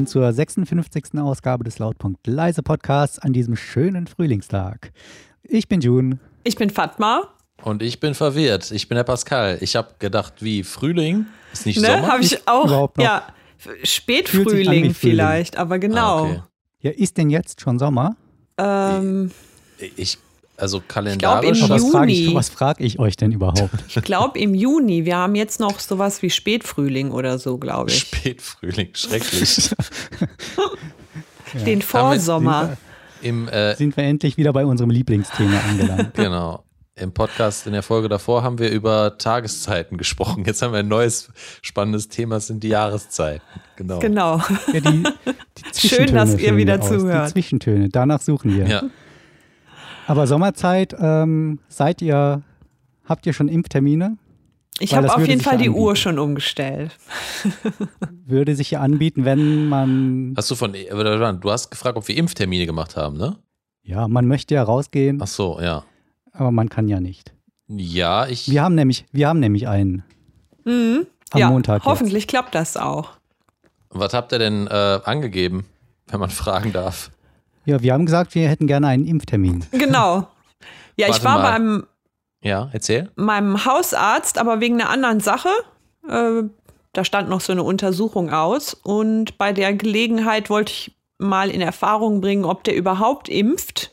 willkommen zur 56. Ausgabe des Lautpunkt Leise Podcasts an diesem schönen Frühlingstag. Ich bin June. Ich bin Fatma. Und ich bin verwirrt. Ich bin der Pascal. Ich habe gedacht, wie Frühling? Ist nicht ne, Sommer? Habe ich auch. Ja, Spätfrühling vielleicht, aber genau. Ah, okay. Ja, ist denn jetzt schon Sommer? Ähm, ich, also kalendarisch. Ich glaub, was frage ich, frag ich euch denn überhaupt? Ich glaube im Juni. Wir haben jetzt noch sowas wie Spätfrühling oder so, glaube ich. Spätfrühling, schrecklich. Den Vorsommer. Im, äh, sind wir endlich wieder bei unserem Lieblingsthema angelangt. Genau. Im Podcast in der Folge davor haben wir über Tageszeiten gesprochen. Jetzt haben wir ein neues spannendes Thema, das sind die Jahreszeiten. Genau. Genau. Ja, die, die Schön, dass ihr wieder zuhört. Die Zwischentöne, danach suchen wir. Ja. Aber Sommerzeit, ähm, seid ihr, habt ihr schon Impftermine? Ich habe auf jeden Fall die anbieten. Uhr schon umgestellt. würde sich ja anbieten, wenn man. Hast du von, du hast gefragt, ob wir Impftermine gemacht haben, ne? Ja, man möchte ja rausgehen. Ach so, ja. Aber man kann ja nicht. Ja, ich. Wir haben nämlich, wir haben nämlich einen. Mhm. Am ja, Montag. Hoffentlich jetzt. klappt das auch. Was habt ihr denn äh, angegeben, wenn man fragen darf? Ja, wir haben gesagt, wir hätten gerne einen Impftermin. Genau. Ja, Warte ich war mal. beim ja, erzähl. meinem Hausarzt, aber wegen einer anderen Sache. Äh, da stand noch so eine Untersuchung aus und bei der Gelegenheit wollte ich mal in Erfahrung bringen, ob der überhaupt impft.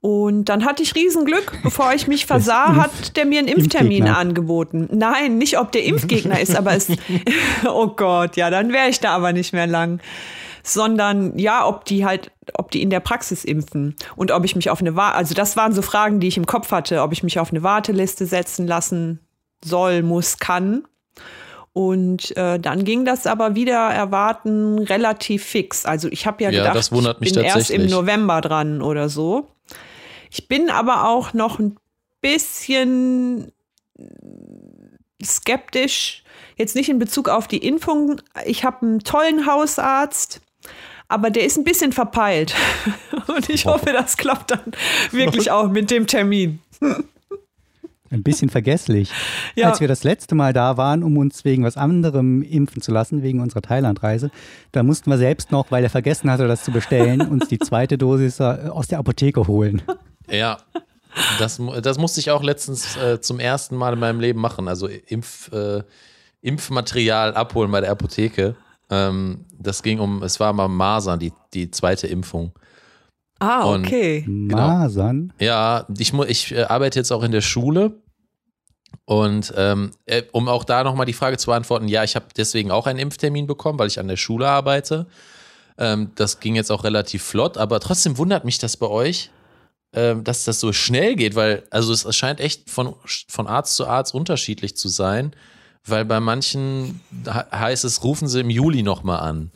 Und dann hatte ich Riesenglück. Bevor ich mich versah, hat der mir einen Impftermin Impfgegner. angeboten. Nein, nicht ob der Impfgegner ist, aber es. oh Gott, ja, dann wäre ich da aber nicht mehr lang sondern ja, ob die halt, ob die in der Praxis impfen und ob ich mich auf eine also das waren so Fragen, die ich im Kopf hatte, ob ich mich auf eine Warteliste setzen lassen soll, muss, kann. Und äh, dann ging das aber wieder erwarten relativ fix. Also ich habe ja, ja gedacht, ich bin erst im November dran oder so. Ich bin aber auch noch ein bisschen skeptisch, jetzt nicht in Bezug auf die Impfung. Ich habe einen tollen Hausarzt, aber der ist ein bisschen verpeilt. Und ich hoffe, das klappt dann wirklich auch mit dem Termin. Ein bisschen vergesslich. Ja. Als wir das letzte Mal da waren, um uns wegen was anderem impfen zu lassen, wegen unserer Thailandreise, da mussten wir selbst noch, weil er vergessen hatte, das zu bestellen, uns die zweite Dosis äh, aus der Apotheke holen. Ja, das, das musste ich auch letztens äh, zum ersten Mal in meinem Leben machen. Also Impf, äh, Impfmaterial abholen bei der Apotheke. Ähm, das ging um, es war mal Masern, die, die zweite Impfung. Ah, okay. Und, genau, Masern? Ja, ich, ich äh, arbeite jetzt auch in der Schule. Und ähm, äh, um auch da nochmal die Frage zu beantworten, ja, ich habe deswegen auch einen Impftermin bekommen, weil ich an der Schule arbeite. Ähm, das ging jetzt auch relativ flott, aber trotzdem wundert mich das bei euch, ähm, dass das so schnell geht, weil, also es scheint echt von, von Arzt zu Arzt unterschiedlich zu sein, weil bei manchen heißt es, rufen sie im Juli nochmal an.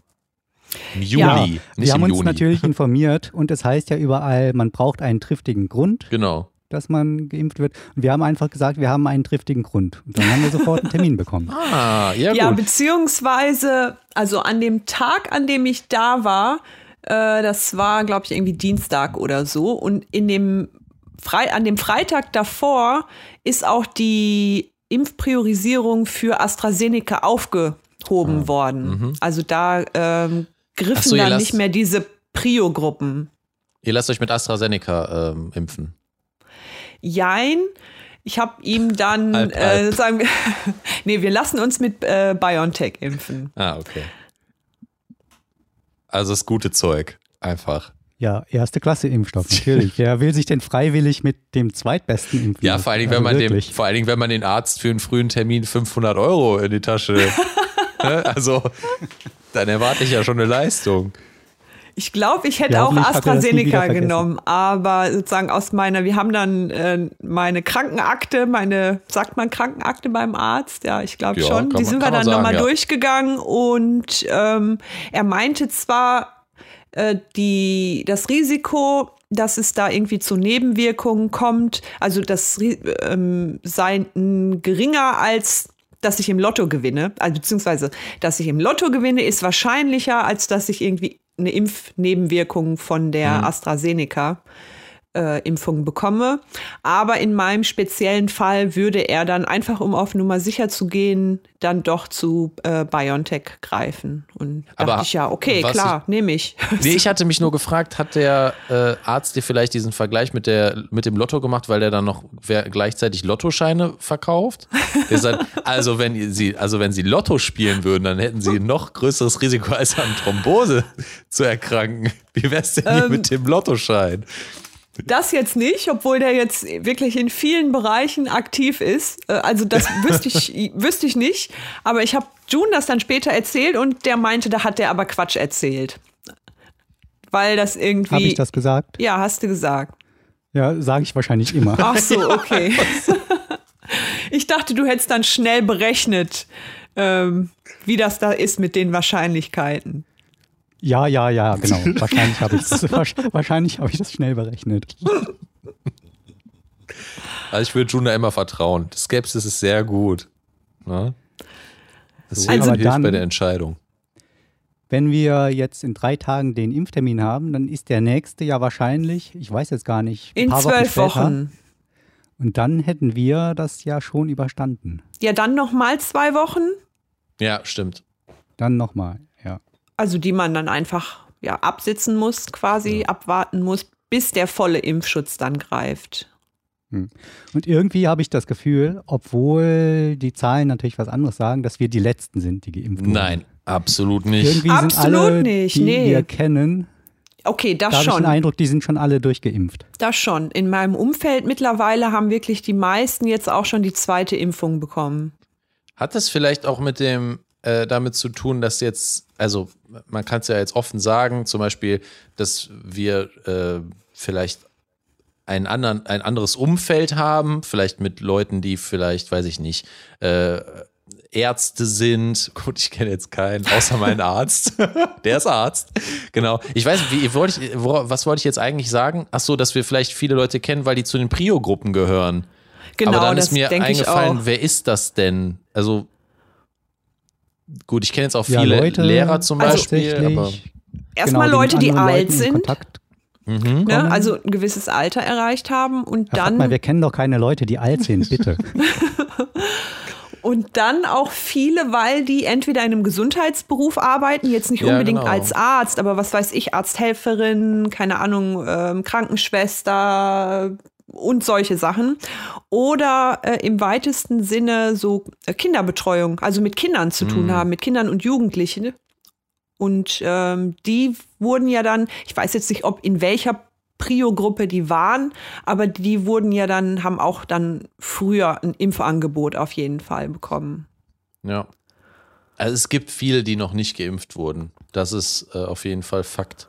Im Juli, ja, nicht Wir haben uns Juni. natürlich informiert und es heißt ja überall, man braucht einen triftigen Grund. Genau. Dass man geimpft wird. Und wir haben einfach gesagt, wir haben einen triftigen Grund. Und dann haben wir sofort einen Termin bekommen. Ah, ja, gut. Ja, beziehungsweise, also an dem Tag, an dem ich da war, äh, das war, glaube ich, irgendwie Dienstag oder so. Und in dem Fre an dem Freitag davor ist auch die Impfpriorisierung für AstraZeneca aufgehoben ah. worden. Mhm. Also da ähm, griffen so, dann nicht mehr diese Prio-Gruppen. Ihr lasst euch mit AstraZeneca ähm, impfen. Jein. Ich habe ihm dann halb, halb. Äh, sagen, nee, wir lassen uns mit äh, BioNTech impfen. Ah, okay. Also das gute Zeug, einfach. Ja, erste Klasse Impfstoff, natürlich. Wer will sich denn freiwillig mit dem zweitbesten impfen? Ja, vor allen Dingen, also wenn man dem, vor allen Dingen, wenn man den Arzt für einen frühen Termin 500 Euro in die Tasche, ne? also dann erwarte ich ja schon eine Leistung. Ich glaube, ich hätte ja, auch AstraZeneca genommen, aber sozusagen aus meiner, wir haben dann äh, meine Krankenakte, meine, sagt man Krankenakte beim Arzt? Ja, ich glaube ja, schon. Die sind wir dann nochmal ja. durchgegangen und ähm, er meinte zwar, äh, die, das Risiko, dass es da irgendwie zu Nebenwirkungen kommt, also das ähm, sei geringer als dass ich im Lotto gewinne, also beziehungsweise, dass ich im Lotto gewinne, ist wahrscheinlicher, als dass ich irgendwie eine Impfnebenwirkung von der mhm. AstraZeneca äh, Impfung bekomme. Aber in meinem speziellen Fall würde er dann einfach, um auf Nummer sicher zu gehen, dann doch zu äh, BioNTech greifen. Und dachte Aber ich ja, okay, klar, nehme ich. Nee, ich hatte mich nur gefragt, hat der äh, Arzt dir vielleicht diesen Vergleich mit, der, mit dem Lotto gemacht, weil der dann noch gleichzeitig Lottoscheine verkauft? Der sagt, also wenn sie, also wenn sie Lotto spielen würden, dann hätten sie ein noch größeres Risiko als an Thrombose zu erkranken. Wie wär's denn hier Ähm, mit dem Lottoschein? Das jetzt nicht, obwohl der jetzt wirklich in vielen Bereichen aktiv ist. Äh, Also das wüsste ich, wüsste ich nicht. Aber ich habe June das dann später erzählt und der meinte, da hat der aber Quatsch erzählt. Weil das irgendwie. Habe ich das gesagt? Ja, hast du gesagt. Ja, sage ich wahrscheinlich immer. Ach so, okay. ich dachte, du hättest dann schnell berechnet, ähm, wie das da ist mit den Wahrscheinlichkeiten. Ja, ja, ja, genau. Wahrscheinlich habe ich das, wahrscheinlich habe ich das schnell berechnet. Also ich würde Juna immer vertrauen. Skepsis ist sehr gut. Ne? Das Also hilft dann- bei der Entscheidung. Wenn wir jetzt in drei Tagen den Impftermin haben, dann ist der nächste ja wahrscheinlich, ich weiß jetzt gar nicht, ein In paar zwölf später. Wochen. Und dann hätten wir das ja schon überstanden. Ja, dann noch mal zwei Wochen. Ja, stimmt. Dann nochmal. Also die man dann einfach ja, absitzen muss, quasi abwarten muss, bis der volle Impfschutz dann greift. Und irgendwie habe ich das Gefühl, obwohl die Zahlen natürlich was anderes sagen, dass wir die Letzten sind, die geimpft wurden. Nein, absolut nicht. Irgendwie sind Absolut alle, nicht, die nee. wir kennen, Okay, das da habe ich den schon. Eindruck, die sind schon alle durchgeimpft. Das schon. In meinem Umfeld mittlerweile haben wirklich die meisten jetzt auch schon die zweite Impfung bekommen. Hat das vielleicht auch mit dem äh, damit zu tun, dass jetzt, also man kann es ja jetzt offen sagen, zum Beispiel, dass wir äh, vielleicht ein, anderen, ein anderes Umfeld haben, vielleicht mit Leuten, die vielleicht, weiß ich nicht, äh, Ärzte sind. Gut, ich kenne jetzt keinen, außer meinen Arzt. Der ist Arzt. Genau. Ich weiß, wie wollte ich, was wollte ich jetzt eigentlich sagen? Ach so, dass wir vielleicht viele Leute kennen, weil die zu den Prio-Gruppen gehören. Genau, Aber dann das ist mir denke ich eingefallen, wer ist das denn? Also, gut, ich kenne jetzt auch Ja, viele Leute, Lehrer zum Also- Beispiel, aber. Tatsächlich. Erstmal genau, Leute, die alt sind. Mhm. ne, also ein gewisses Alter erreicht haben und Ja, dann Fatma, wir kennen doch keine Leute, die alt sind, bitte. Und dann auch viele, weil die entweder in einem Gesundheitsberuf arbeiten, jetzt nicht Ja, unbedingt genau. als Arzt, aber was weiß ich, Arzthelferin, keine Ahnung, ähm, Krankenschwester und solche Sachen. Oder äh, im weitesten Sinne so äh, Kinderbetreuung, also mit Kindern zu tun haben, mit Kindern und Jugendlichen. Und ähm, die wurden ja dann, ich weiß jetzt nicht, ob in welcher Prio-Gruppe die waren, aber die wurden ja dann, haben auch dann früher ein Impfangebot auf jeden Fall bekommen. Ja. Also es gibt viele, die noch nicht geimpft wurden. Das ist äh, auf jeden Fall Fakt.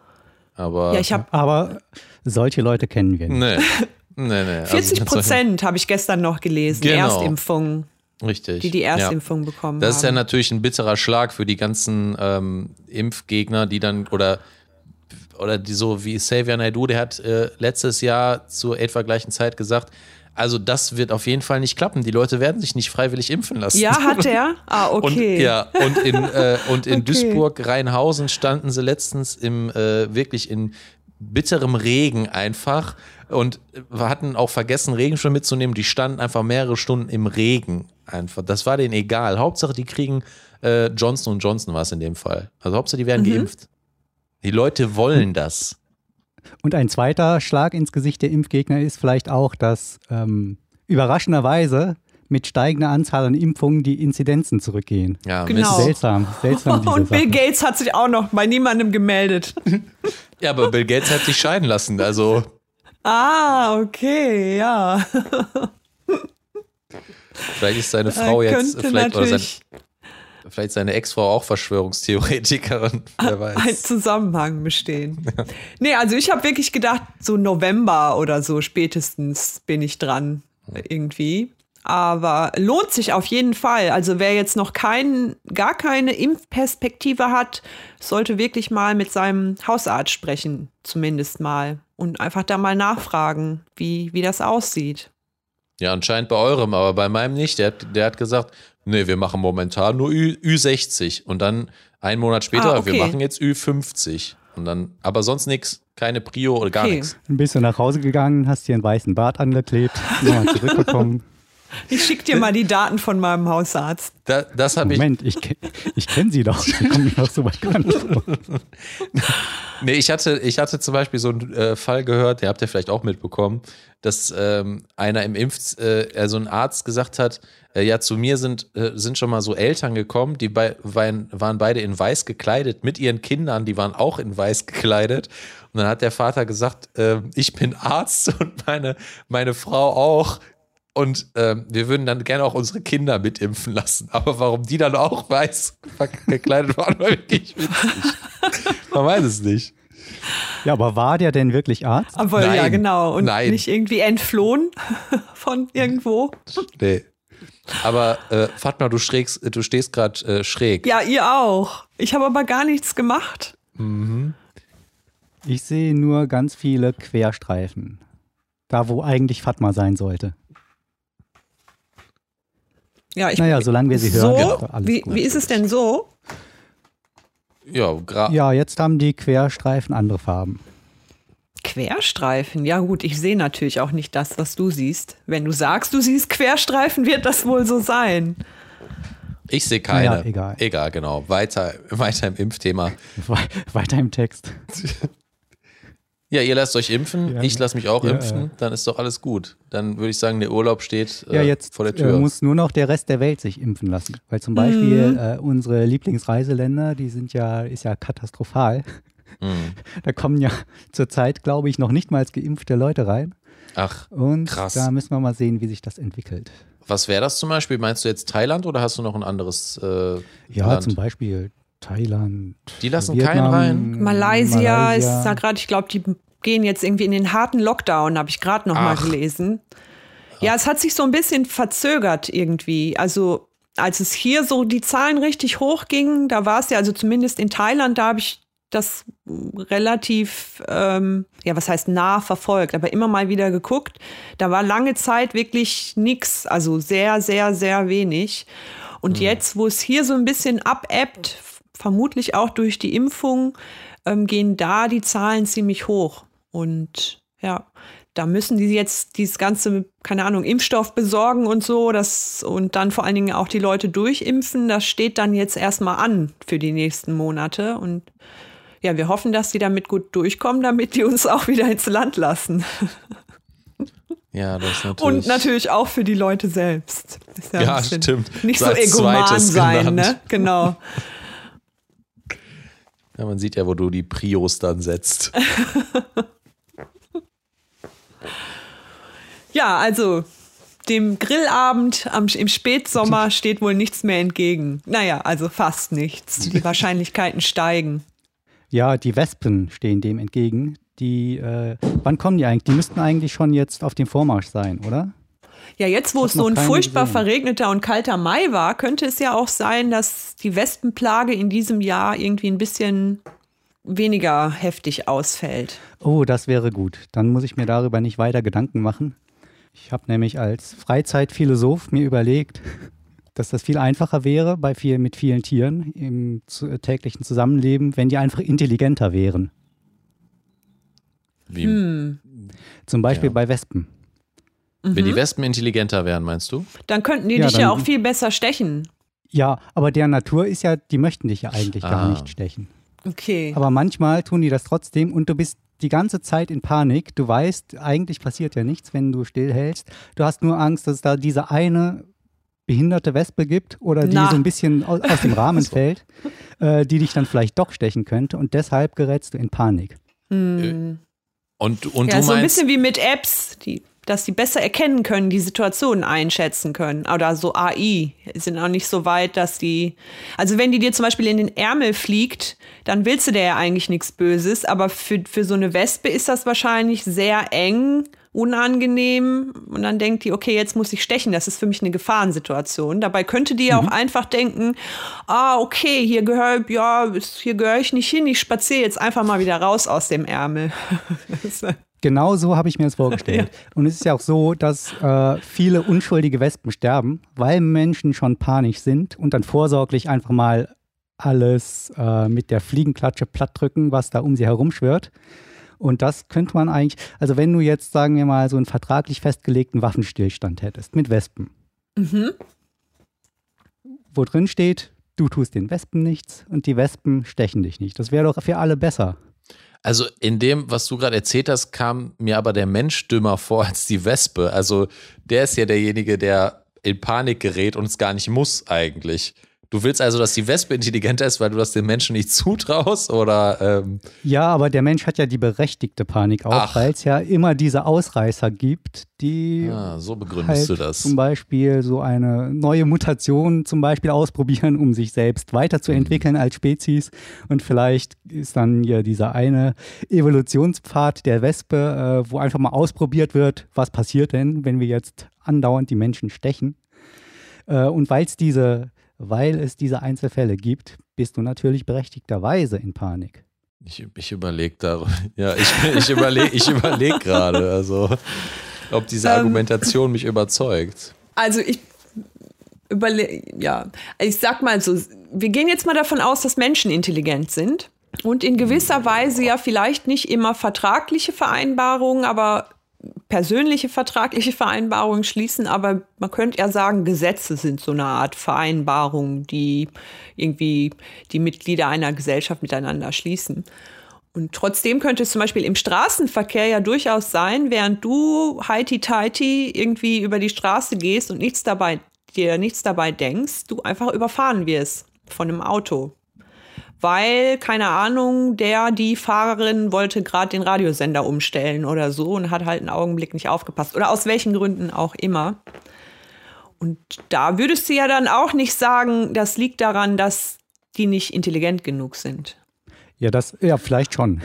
Aber. Ja, ich habe Aber solche Leute kennen wir nicht. Nee. Nee, nee. Also 40 mit solchen- Prozent, habe ich gestern noch gelesen, Genau. Erstimpfungen, Richtig. die die Ja. Erstimpfung bekommen Das ist ja haben. natürlich ein bitterer Schlag für die ganzen ähm, Impfgegner, die dann oder oder die so wie Xavier Naidoo, der hat äh, letztes Jahr zur etwa gleichen Zeit gesagt, also das wird auf jeden Fall nicht klappen. Die Leute werden sich nicht freiwillig impfen lassen. ja, hat er? Ah, okay. Und, ja, und in, äh, und in Okay. Duisburg-Rheinhausen standen sie letztens im äh, wirklich in bitterem Regen einfach und wir hatten auch vergessen, Regenschirm mitzunehmen. Die standen einfach mehrere Stunden im Regen einfach. Das war denen egal. Hauptsache, die kriegen äh, Johnson Johnson war es in dem Fall. Also Hauptsache, die werden Mhm. geimpft. Die Leute wollen das. Und ein zweiter Schlag ins Gesicht der Impfgegner ist vielleicht auch, dass ähm, überraschenderweise mit steigender Anzahl an Impfungen die Inzidenzen zurückgehen. Ja, Genau. Seltsam, seltsam diese Und Bill Sachen. Gates hat sich auch noch bei niemandem gemeldet. Ja, aber Bill Gates hat sich scheiden lassen. Also ah, okay, ja. vielleicht ist seine Frau jetzt vielleicht oder sein, vielleicht seine Ex-Frau auch Verschwörungstheoretikerin. Wer weiß. ein Zusammenhang bestehen. Nee, also ich habe wirklich gedacht, so November oder so spätestens bin ich dran irgendwie. Aber lohnt sich auf jeden Fall. Also wer jetzt noch kein, gar keine Impfperspektive hat, sollte wirklich mal mit seinem Hausarzt sprechen, zumindest mal. Und einfach da mal nachfragen, wie, wie das aussieht. Ja, anscheinend bei eurem, aber bei meinem nicht. Der hat, der hat gesagt, nee, wir machen momentan nur Ü, Ü60 und dann einen Monat später, Ah, okay. wir machen jetzt Ü50. Und dann, aber sonst nichts, keine Prio oder gar okay. nichts. Dann bist du nach Hause gegangen, hast dir einen weißen Bart angeklebt, nochmal zurückgekommen. Ich schick dir mal die Daten von meinem Hausarzt. Da, das Moment, ich, ich, ich kenne sie doch. Ich komme mir noch so bekannt vor. nee, ich hatte, ich hatte zum Beispiel so einen äh, Fall gehört, der habt ihr vielleicht auch mitbekommen, dass ähm, einer im Impf, äh, also ein Arzt gesagt hat, äh, ja, zu mir sind, äh, sind schon mal so Eltern gekommen, die bei, waren, waren beide in weiß gekleidet, mit ihren Kindern, die waren auch in weiß gekleidet. Und dann hat der Vater gesagt, äh, ich bin Arzt und meine, meine Frau auch. Und ähm, wir würden dann gerne auch unsere Kinder mitimpfen lassen. Aber warum die dann auch weiß gekleidet waren, war wirklich witzig. Man weiß es nicht. Ja, aber war der denn wirklich Arzt? Aber Nein. ja, genau. Und Nein. nicht irgendwie entflohen von irgendwo. Nee. Aber äh, Fatma, du, schrägst, du stehst gerade äh, schräg. Ja, ihr auch. Ich habe aber gar nichts gemacht. Mhm. Ich sehe nur ganz viele Querstreifen. Da, wo eigentlich Fatma sein sollte. Ja, ich, naja, solange wir sie so, hören. Wie, wie ist es denn so? Ja, ja, jetzt haben die Querstreifen andere Farben. Querstreifen? Ja gut, ich sehe natürlich auch nicht das, was du siehst. Wenn du sagst, du siehst Querstreifen, wird das wohl so sein. Ich sehe keine. Ja, egal. Egal, genau. Weiter, weiter im Impfthema. weiter im Text. Ja, ihr lasst euch impfen, ja, ich lasse mich auch ja, impfen, dann ist doch alles gut. Dann würde ich sagen, der Urlaub steht äh, ja, jetzt, vor der Tür. Äh, muss nur noch der Rest der Welt sich impfen lassen. Weil zum Beispiel mhm. äh, unsere Lieblingsreiseländer, die sind ja, ist ja katastrophal. Mhm. Da kommen ja zurzeit, glaube ich, noch nicht mal geimpfte Leute rein. Ach, Und krass. da müssen wir mal sehen, wie sich das entwickelt. Was wäre das zum Beispiel? Meinst du jetzt Thailand oder hast du noch ein anderes äh, Ja, Land? zum Beispiel Thailand. Die lassen Vietnam, keinen rein. Malaysia, Malaysia. ist da gerade, ich glaube, die gehen jetzt irgendwie in den harten Lockdown, habe ich gerade noch Ach. mal gelesen. Ja, es hat sich so ein bisschen verzögert irgendwie. Also als es hier so die Zahlen richtig hochgingen, da war es ja, also zumindest in Thailand, da habe ich das relativ, ähm, ja, was heißt nah verfolgt, aber immer mal wieder geguckt. Da war lange Zeit wirklich nichts, also sehr, sehr, sehr wenig. Und mhm. jetzt, wo es hier so ein bisschen abebbt, vermutlich auch durch die Impfung, ähm, gehen da die Zahlen ziemlich hoch. Und ja, da müssen die jetzt dieses ganze, keine Ahnung, Impfstoff besorgen und so, das und dann vor allen Dingen auch die Leute durchimpfen. Das steht dann jetzt erstmal an für die nächsten Monate. Und ja, wir hoffen, dass die damit gut durchkommen, damit die uns auch wieder ins Land lassen. Ja, das natürlich. Und natürlich auch für die Leute selbst. ja, ja stimmt. Nicht so egoman sein, genannt. ne? Genau. Ja, man sieht ja, wo du die Prios dann setzt. ja, also dem Grillabend am, im Spätsommer steht wohl nichts mehr entgegen. Naja, also fast nichts. Die Wahrscheinlichkeiten steigen. Ja, die Wespen stehen dem entgegen. Die, äh, wann kommen die eigentlich? Die müssten eigentlich schon jetzt auf dem Vormarsch sein, oder? Ja, jetzt, wo es so ein furchtbar gesehen. verregneter und kalter Mai war, könnte es ja auch sein, dass die Wespenplage in diesem Jahr irgendwie ein bisschen weniger heftig ausfällt. Oh, das wäre gut. Dann muss ich mir darüber nicht weiter Gedanken machen. Ich habe nämlich als Freizeitphilosoph mir überlegt, dass das viel einfacher wäre bei viel, mit vielen Tieren im täglichen Zusammenleben, wenn die einfach intelligenter wären. Wie? Hm. Zum Beispiel ja. bei Wespen. Wenn die mhm. Wespen intelligenter wären, meinst du? Dann könnten die ja, dich ja auch viel besser stechen. Ja, aber der Natur ist ja, die möchten dich ja eigentlich ah. gar nicht stechen. Okay. Aber manchmal tun die das trotzdem und du bist die ganze Zeit in Panik. Du weißt, eigentlich passiert ja nichts, wenn du stillhältst. Du hast nur Angst, dass es da diese eine behinderte Wespe gibt oder die Na. so ein bisschen aus, aus dem Rahmen fällt, äh, die dich dann vielleicht doch stechen könnte und deshalb gerätst du in Panik. Hm. Und, und ja, du so ein bisschen wie mit Apps, die dass sie besser erkennen können, die Situationen einschätzen können. Oder so AI sind auch nicht so weit, dass die. Also wenn die dir zum Beispiel in den Ärmel fliegt, dann willst du der ja eigentlich nichts Böses. Aber für, für so eine Wespe ist das wahrscheinlich sehr eng, unangenehm. Und dann denkt die, okay, jetzt muss ich stechen. Das ist für mich eine Gefahrensituation. Dabei könnte die ja mhm. auch einfach denken, ah, okay, hier gehöre ja, hier gehöre ich nicht hin. Ich spaziere jetzt einfach mal wieder raus aus dem Ärmel. Genau so habe ich mir das vorgestellt. ja. Und es ist ja auch so, dass äh, viele unschuldige Wespen sterben, weil Menschen schon panisch sind und dann vorsorglich einfach mal alles äh, mit der Fliegenklatsche plattdrücken, was da um sie herum schwirrt. Und das könnte man eigentlich, also wenn du jetzt, sagen wir mal, so einen vertraglich festgelegten Waffenstillstand hättest mit Wespen, mhm. wo drin steht, du tust den Wespen nichts und die Wespen stechen dich nicht. Das wäre doch für alle besser. Also in dem, was du gerade erzählt hast, kam mir aber der Mensch dümmer vor als die Wespe. Also der ist ja derjenige, der in Panik gerät und es gar nicht muss eigentlich. Du willst also, dass die Wespe intelligenter ist, weil du das den Menschen nicht zutraust, oder? Ähm ja, aber der Mensch hat ja die berechtigte Panik auch, weil es ja immer diese Ausreißer gibt, die ah, so begründest halt du das. zum Beispiel so eine neue Mutation zum Beispiel ausprobieren, um sich selbst weiterzuentwickeln mhm. als Spezies. Und vielleicht ist dann ja dieser eine Evolutionspfad der Wespe, äh, wo einfach mal ausprobiert wird, was passiert denn, wenn wir jetzt andauernd die Menschen stechen. Äh, und weil es diese weil es diese Einzelfälle gibt, bist du natürlich berechtigterweise in Panik. Ich, ich überlege darüber. Ja, ich, ich überlege ich überleg gerade, also ob diese ähm, Argumentation ähm, mich überzeugt. Also ich überlege, ja, ich sag mal so, wir gehen jetzt mal davon aus, dass Menschen intelligent sind und in gewisser Weise ja vielleicht nicht immer vertragliche Vereinbarungen, aber persönliche vertragliche Vereinbarungen schließen, aber man könnte ja sagen, Gesetze sind so eine Art Vereinbarung, die irgendwie die Mitglieder einer Gesellschaft miteinander schließen. Und trotzdem könnte es zum Beispiel im Straßenverkehr ja durchaus sein, während du heiti-teiti irgendwie über die Straße gehst und nichts dabei, dir nichts dabei denkst, du einfach überfahren wirst von einem Auto weil, keine Ahnung, der, die Fahrerin wollte gerade den Radiosender umstellen oder so und hat halt einen Augenblick nicht aufgepasst. Oder aus welchen Gründen auch immer. Und da würdest du ja dann auch nicht sagen, das liegt daran, dass die nicht intelligent genug sind. Ja, das, ja, vielleicht schon.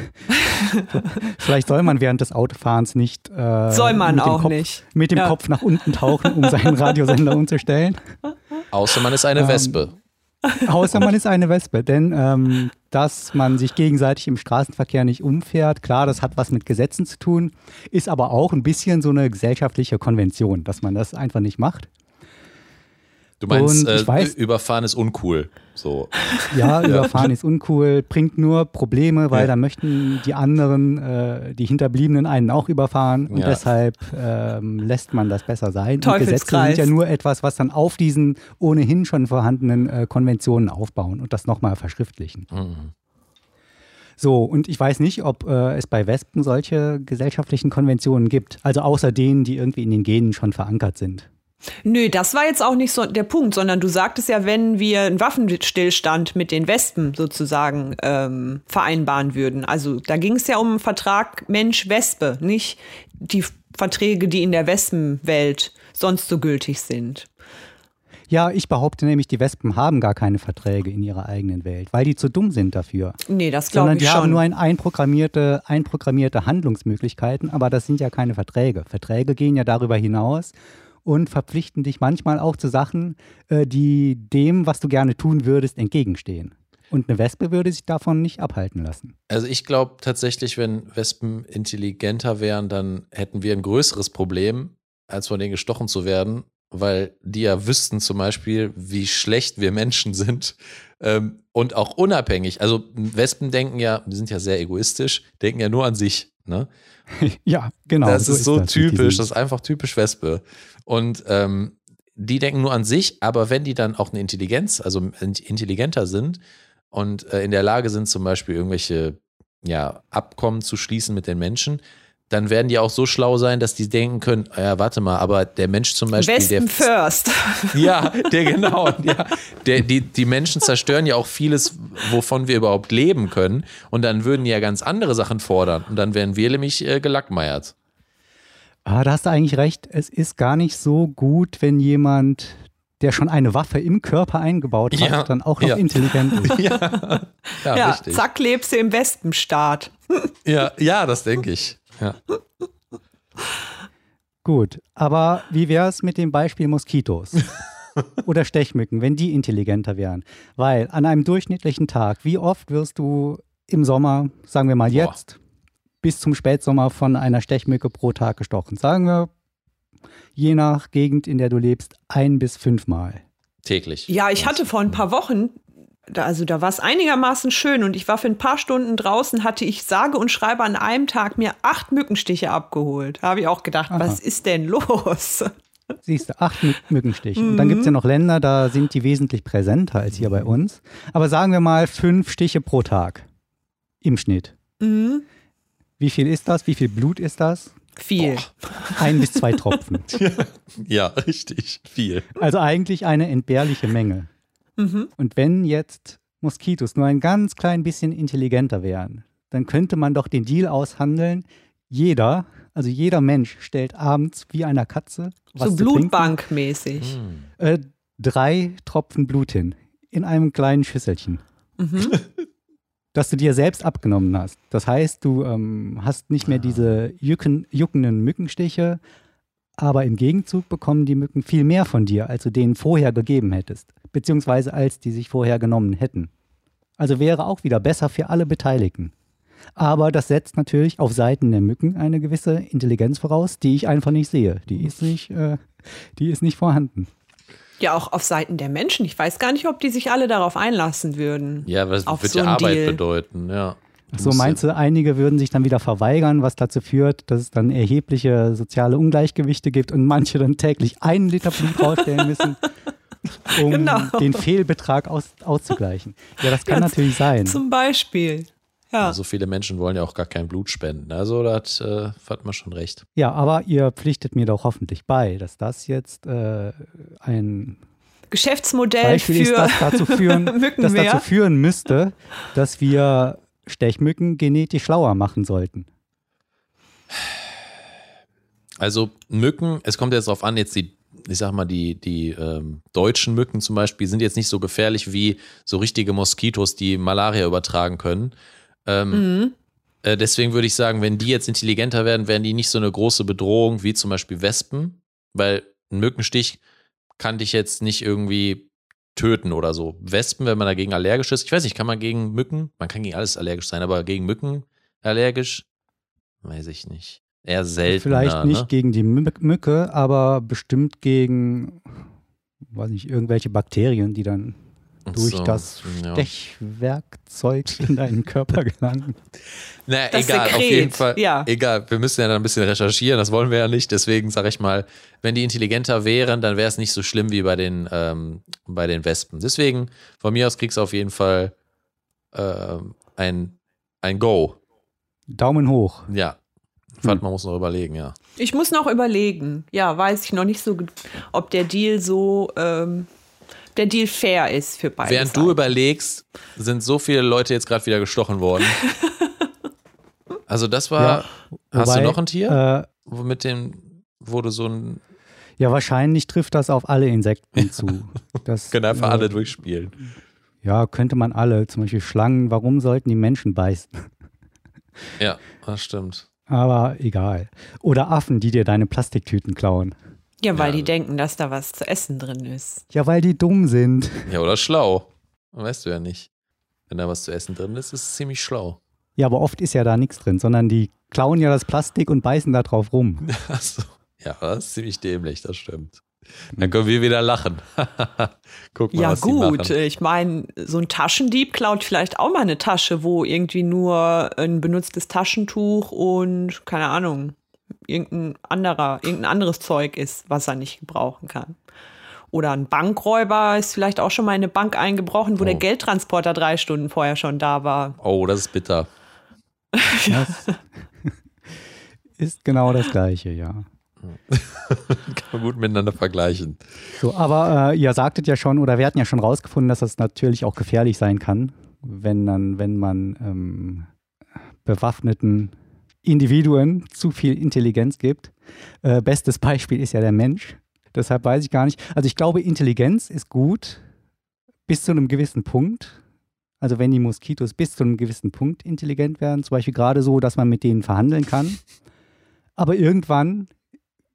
vielleicht soll man während des Autofahrens nicht. Äh, soll man auch Kopf, nicht. Mit dem ja. Kopf nach unten tauchen, um seinen Radiosender umzustellen. Außer man ist eine ähm, Wespe. Außer man ist eine Wespe, denn ähm, dass man sich gegenseitig im Straßenverkehr nicht umfährt, klar, das hat was mit Gesetzen zu tun, ist aber auch ein bisschen so eine gesellschaftliche Konvention, dass man das einfach nicht macht. Du meinst, äh, weiß, überfahren ist uncool. So. Ja, überfahren ist uncool, bringt nur Probleme, weil ja. da möchten die anderen, äh, die Hinterbliebenen einen auch überfahren und ja. deshalb ähm, lässt man das besser sein. Und Gesetze sind ja nur etwas, was dann auf diesen ohnehin schon vorhandenen äh, Konventionen aufbauen und das nochmal verschriftlichen. Mhm. So, und ich weiß nicht, ob äh, es bei Wespen solche gesellschaftlichen Konventionen gibt, also außer denen, die irgendwie in den Genen schon verankert sind. Nö, das war jetzt auch nicht so der Punkt, sondern du sagtest ja, wenn wir einen Waffenstillstand mit den Wespen sozusagen ähm, vereinbaren würden. Also da ging es ja um einen Vertrag Mensch-Wespe, nicht die Verträge, die in der Wespenwelt sonst so gültig sind. Ja, ich behaupte nämlich, die Wespen haben gar keine Verträge in ihrer eigenen Welt, weil die zu dumm sind dafür. Nee, das glaube ich schon. Sondern die haben nur ein einprogrammierte, einprogrammierte Handlungsmöglichkeiten, aber das sind ja keine Verträge. Verträge gehen ja darüber hinaus und verpflichten dich manchmal auch zu Sachen, äh, die dem, was du gerne tun würdest, entgegenstehen. Und eine Wespe würde sich davon nicht abhalten lassen. Also ich glaube tatsächlich, wenn Wespen intelligenter wären, dann hätten wir ein größeres Problem, als von denen gestochen zu werden, weil die ja wüssten zum Beispiel, wie schlecht wir Menschen sind ähm, und auch unabhängig. Also Wespen denken ja, die sind ja sehr egoistisch, denken ja nur an sich. Ne? ja, genau. Das so ist so das typisch, das ist einfach typisch Wespe. Und ähm, die denken nur an sich, aber wenn die dann auch eine Intelligenz, also intelligenter sind und äh, in der Lage sind, zum Beispiel irgendwelche ja, Abkommen zu schließen mit den Menschen, dann werden die auch so schlau sein, dass die denken können, ja, warte mal, aber der Mensch zum Beispiel, Westen der first. Ja, der genau, ja, der, die, die Menschen zerstören ja auch vieles, wovon wir überhaupt leben können. Und dann würden die ja ganz andere Sachen fordern. Und dann wären wir nämlich äh, gelackmeiert. Ah, da hast du eigentlich recht. Es ist gar nicht so gut, wenn jemand, der schon eine Waffe im Körper eingebaut hat, ja, dann auch noch ja. intelligent ist. ja, ja, ja zack, lebst du im Wespenstaat. ja, ja, das denke ich. Ja. Gut, aber wie wäre es mit dem Beispiel Moskitos? Oder Stechmücken, wenn die intelligenter wären? Weil an einem durchschnittlichen Tag, wie oft wirst du im Sommer, sagen wir mal jetzt, Boah. bis zum Spätsommer von einer Stechmücke pro Tag gestochen? Sagen wir, je nach Gegend, in der du lebst, ein bis fünfmal. Täglich. Ja, ich hatte vor ein paar Wochen da, also da war es einigermaßen schön und ich war für ein paar Stunden draußen, hatte ich sage und schreibe an einem Tag mir acht Mückenstiche abgeholt. Da habe ich auch gedacht, Aha. was ist denn los? Siehst du, acht Mückenstiche. Mhm. Und dann gibt es ja noch Länder, da sind die wesentlich präsenter als hier bei uns. Aber sagen wir mal fünf Stiche pro Tag im Schnitt. Mhm. Wie viel ist das? Wie viel Blut ist das? Viel. Boah. Ein bis zwei Tropfen. ja, richtig. Viel. Also eigentlich eine entbehrliche Menge. Mhm. Und wenn jetzt Moskitos nur ein ganz klein bisschen intelligenter wären, dann könnte man doch den Deal aushandeln. Jeder, also jeder Mensch stellt abends wie einer Katze was so Blutbankmäßig. Äh, drei Tropfen Blut hin in einem kleinen Schüsselchen. Mhm. das du dir selbst abgenommen hast. Das heißt, du ähm, hast nicht mehr diese jucken, juckenden Mückenstiche, aber im Gegenzug bekommen die Mücken viel mehr von dir, als du denen vorher gegeben hättest, beziehungsweise als die sich vorher genommen hätten. Also wäre auch wieder besser für alle Beteiligten. Aber das setzt natürlich auf Seiten der Mücken eine gewisse Intelligenz voraus, die ich einfach nicht sehe. Die ist nicht, äh, die ist nicht vorhanden. Ja, auch auf Seiten der Menschen. Ich weiß gar nicht, ob die sich alle darauf einlassen würden. Ja, was wird so ja Arbeit Deal. bedeuten, ja. So meinst du, einige würden sich dann wieder verweigern, was dazu führt, dass es dann erhebliche soziale Ungleichgewichte gibt und manche dann täglich einen Liter Blut rausstellen müssen, um genau. den Fehlbetrag aus, auszugleichen. Ja, das kann ja, natürlich sein. Zum Beispiel. Ja. So viele Menschen wollen ja auch gar kein Blut spenden. Also da hat, äh, hat man schon recht. Ja, aber ihr pflichtet mir doch hoffentlich bei, dass das jetzt äh, ein Geschäftsmodell Beispiel für ist, das dazu führen, das dazu führen müsste, dass wir Stechmücken genetisch schlauer machen sollten. Also Mücken, es kommt jetzt darauf an, jetzt die, ich sag mal, die, die ähm, deutschen Mücken zum Beispiel sind jetzt nicht so gefährlich wie so richtige Moskitos, die Malaria übertragen können. Ähm, mhm. äh, deswegen würde ich sagen, wenn die jetzt intelligenter werden, werden die nicht so eine große Bedrohung wie zum Beispiel Wespen, weil ein Mückenstich kann dich jetzt nicht irgendwie töten oder so. Wespen, wenn man dagegen allergisch ist, ich weiß nicht, kann man gegen Mücken, man kann gegen alles allergisch sein, aber gegen Mücken allergisch, weiß ich nicht. Eher selten. Vielleicht nicht ne? gegen die Mücke, aber bestimmt gegen, weiß nicht, irgendwelche Bakterien, die dann durch so, das Stechwerkzeug ja. in deinen Körper gelangen. Na, das egal, Sekret, auf jeden Fall. Ja. Egal, wir müssen ja dann ein bisschen recherchieren, das wollen wir ja nicht. Deswegen sage ich mal, wenn die intelligenter wären, dann wäre es nicht so schlimm wie bei den, ähm, bei den Wespen. Deswegen, von mir aus kriegst du auf jeden Fall äh, ein, ein Go. Daumen hoch. Ja. Fand, hm. man muss noch überlegen, ja. Ich muss noch überlegen. Ja, weiß ich noch nicht so, ob der Deal so ähm, der Deal fair ist für beide. Während Seiten. du überlegst, sind so viele Leute jetzt gerade wieder gestochen worden. also das war. Ja, wobei, hast du noch ein Tier? Äh, mit dem, wo du so ein. Ja, wahrscheinlich trifft das auf alle Insekten zu. Das, Können einfach äh, alle durchspielen. Ja, könnte man alle. Zum Beispiel Schlangen. Warum sollten die Menschen beißen? ja, das stimmt. Aber egal. Oder Affen, die dir deine Plastiktüten klauen. Ja, weil ja. die denken, dass da was zu essen drin ist. Ja, weil die dumm sind. Ja, oder schlau. Weißt du ja nicht. Wenn da was zu essen drin ist, ist es ziemlich schlau. Ja, aber oft ist ja da nichts drin, sondern die klauen ja das Plastik und beißen da drauf rum. Achso. Ja, das ist ziemlich dämlich, das stimmt. Dann können wir wieder lachen. Guck mal, ja, was gut. Ich meine, so ein Taschendieb klaut vielleicht auch mal eine Tasche, wo irgendwie nur ein benutztes Taschentuch und keine Ahnung, irgendein anderer, irgendein anderes Zeug ist, was er nicht gebrauchen kann. Oder ein Bankräuber ist vielleicht auch schon mal in eine Bank eingebrochen, wo oh. der Geldtransporter drei Stunden vorher schon da war. Oh, das ist bitter. Das ist genau das Gleiche, ja. Kann man gut miteinander vergleichen. So, aber äh, ihr sagtet ja schon, oder wir hatten ja schon rausgefunden, dass das natürlich auch gefährlich sein kann, wenn dann, wenn man ähm, bewaffneten Individuen zu viel Intelligenz gibt. Äh, bestes Beispiel ist ja der Mensch. Deshalb weiß ich gar nicht. Also ich glaube, Intelligenz ist gut bis zu einem gewissen Punkt. Also wenn die Moskitos bis zu einem gewissen Punkt intelligent werden, zum Beispiel gerade so, dass man mit denen verhandeln kann. Aber irgendwann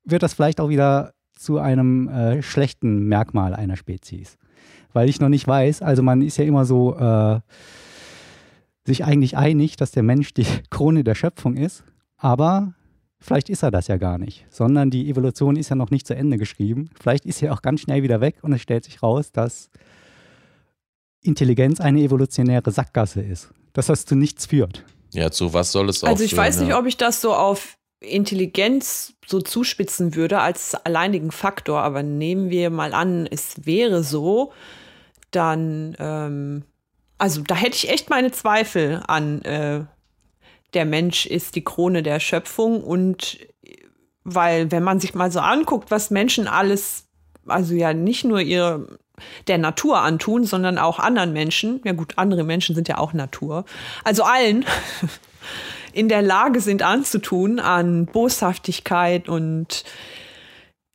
wird das vielleicht auch wieder zu einem äh, schlechten Merkmal einer Spezies. Weil ich noch nicht weiß, also man ist ja immer so, äh, sich eigentlich einig, dass der Mensch die Krone der Schöpfung ist, aber vielleicht ist er das ja gar nicht, sondern die Evolution ist ja noch nicht zu Ende geschrieben. Vielleicht ist er auch ganz schnell wieder weg und es stellt sich raus, dass Intelligenz eine evolutionäre Sackgasse ist. Dass das zu nichts führt. Ja, zu was soll es auch Also ich führen, weiß nicht, ja. ob ich das so auf Intelligenz so zuspitzen würde als alleinigen Faktor, aber nehmen wir mal an, es wäre so, dann, ähm, also da hätte ich echt meine Zweifel an, äh, der Mensch ist die Krone der Schöpfung und weil, wenn man sich mal so anguckt, was Menschen alles, also ja nicht nur ihre der Natur antun, sondern auch anderen Menschen, ja gut, andere Menschen sind ja auch Natur, also allen in der Lage sind anzutun an Boshaftigkeit und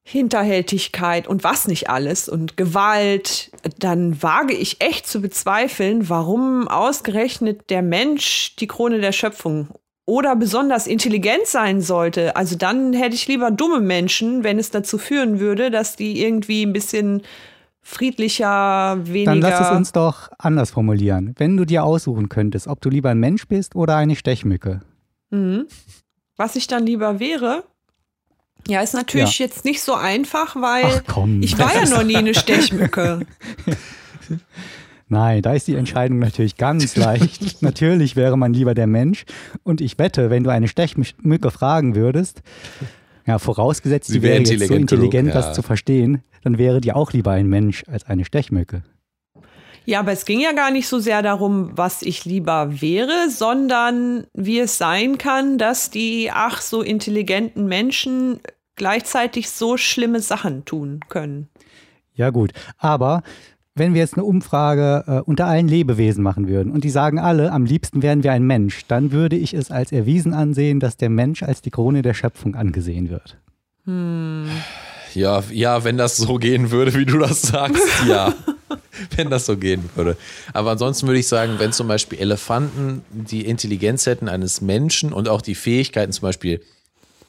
Hinterhältigkeit und was nicht alles und Gewalt, dann wage ich echt zu bezweifeln, warum ausgerechnet der Mensch die Krone der Schöpfung oder besonders intelligent sein sollte. Also dann hätte ich lieber dumme Menschen, wenn es dazu führen würde, dass die irgendwie ein bisschen friedlicher, weniger. Dann lass es uns doch anders formulieren. Wenn du dir aussuchen könntest, ob du lieber ein Mensch bist oder eine Stechmücke. Mhm. Was ich dann lieber wäre, ja, ist natürlich Ja. jetzt nicht so einfach, weil Ach komm. ich war ja noch nie eine Stechmücke. Nein, da ist die Entscheidung natürlich ganz leicht. natürlich wäre man lieber der Mensch. Und ich wette, wenn du eine Stechmücke fragen würdest, ja, vorausgesetzt, Sie sie wäre jetzt so intelligent intelligent, genug, ja. das zu verstehen, dann wäre die auch lieber ein Mensch als eine Stechmücke. Ja, aber es ging ja gar nicht so sehr darum, was ich lieber wäre, sondern wie es sein kann, dass die ach so intelligenten Menschen gleichzeitig so schlimme Sachen tun können. Ja gut, aber wenn wir jetzt eine Umfrage äh, unter allen Lebewesen machen würden und die sagen alle, am liebsten wären wir ein Mensch, dann würde ich es als erwiesen ansehen, dass der Mensch als die Krone der Schöpfung angesehen wird. Ja, ja, wenn das so gehen würde, wie du das sagst, ja. wenn das so gehen würde. Aber ansonsten würde ich sagen, wenn zum Beispiel Elefanten die Intelligenz hätten eines Menschen und auch die Fähigkeiten zum Beispiel,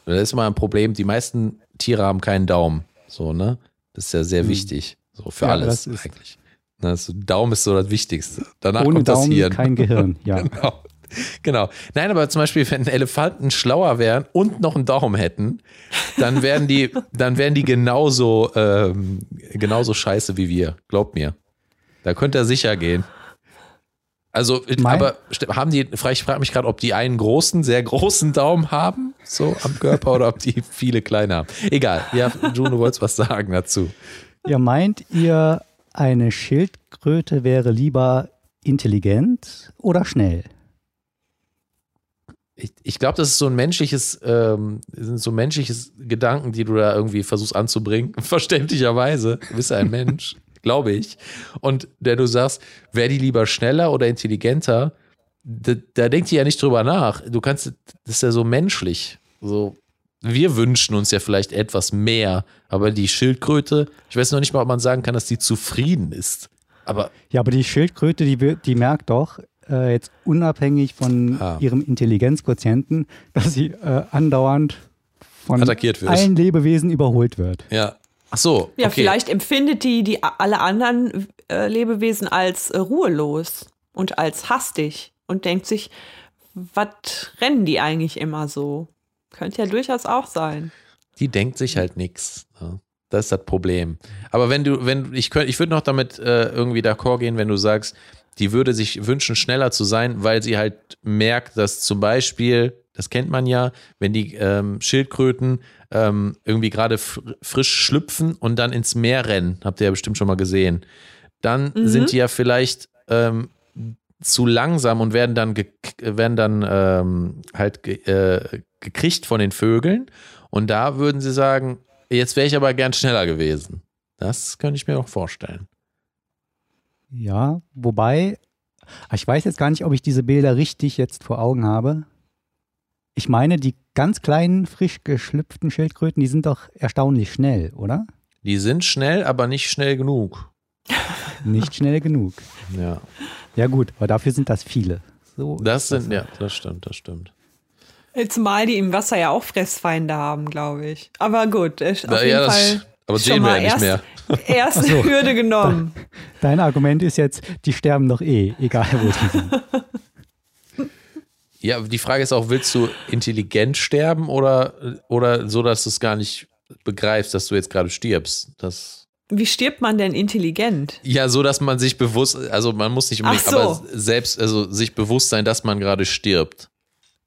das ist mal ein Problem, die meisten Tiere haben keinen Daumen. So, ne? Das ist ja sehr wichtig. So für Ja, alles das ist- eigentlich. Das Daumen ist so das Wichtigste. Danach Ohne kommt das Daumen Hirn. kein Gehirn, ja. Genau. Genau. Nein, aber zum Beispiel, wenn Elefanten schlauer wären und noch einen Daumen hätten, dann wären die, dann wären die genauso, ähm, genauso scheiße wie wir. Glaubt mir. Da könnte er sicher gehen. Also, Mein- aber haben die, ich frage mich gerade, ob die einen großen, sehr großen Daumen haben, so am Körper, oder ob die viele kleine haben. Egal. Ja, Juno, du wolltest was sagen dazu. Ihr meint, ihr eine Schildkröte wäre lieber intelligent oder schnell? Ich, ich glaube, das ist so ein menschliches, ähm, sind so menschliches Gedanken, die du da irgendwie versuchst anzubringen. Verständlicherweise. Du bist ja ein Mensch, glaube ich. Und der du sagst, wäre die lieber schneller oder intelligenter? Da, da denkt die ja nicht drüber nach. Du kannst, das ist ja so menschlich. So, wir wünschen uns ja vielleicht etwas mehr, aber die Schildkröte, ich weiß noch nicht mal, ob man sagen kann, dass die zufrieden ist. Aber Ja, aber die Schildkröte, die, die merkt doch, äh, jetzt unabhängig von Ah. ihrem Intelligenzquotienten, dass sie äh, andauernd von Attackiert wird. allen Lebewesen überholt wird. ja. Ach so. Ja, okay. vielleicht empfindet die, die alle anderen äh, Lebewesen als äh, ruhelos und als hastig und denkt sich, was rennen die eigentlich immer so? Könnte ja durchaus auch sein. die denkt sich halt nichts. Ne? Das ist das Problem. Aber wenn du, wenn ich könnte, ich würde noch damit äh, irgendwie d'accord gehen, wenn du sagst, die würde sich wünschen, schneller zu sein, weil sie halt merkt, dass zum Beispiel, das kennt man ja, wenn die ähm, Schildkröten ähm, irgendwie gerade fr frisch schlüpfen und dann ins Meer rennen, habt ihr ja bestimmt schon mal gesehen, dann sind die ja vielleicht ähm, zu langsam und werden dann, werden dann ähm, halt ge äh, gekriegt von den Vögeln. Und da würden sie sagen, jetzt wäre ich aber gern schneller gewesen. Das könnte ich mir auch vorstellen. Ja, wobei, ich weiß jetzt gar nicht, ob ich diese Bilder richtig jetzt vor Augen habe. Ich meine, die ganz kleinen, frisch geschlüpften Schildkröten, die sind doch erstaunlich schnell, oder? Die sind schnell, aber nicht schnell genug. Nicht schnell genug. Ja, Ja gut, aber dafür sind das viele. So das sind, ja, das stimmt, das stimmt. Zumal die im Wasser ja auch Fressfeinde haben, glaube ich. Aber gut, auf Ja, jeden das- Fall. Aber schon sehen wir mal ja nicht erst, mehr. Erste so. Hürde genommen. Dein Argument ist jetzt, die sterben doch eh, egal wo die sind. Ja, die Frage ist auch, willst du intelligent sterben oder, oder so, dass du es gar nicht begreifst, dass du jetzt gerade stirbst? Das, Wie stirbt man denn intelligent? Ja, so dass man sich bewusst, also man muss nicht unbedingt, so. aber selbst, also sich bewusst sein, dass man gerade stirbt.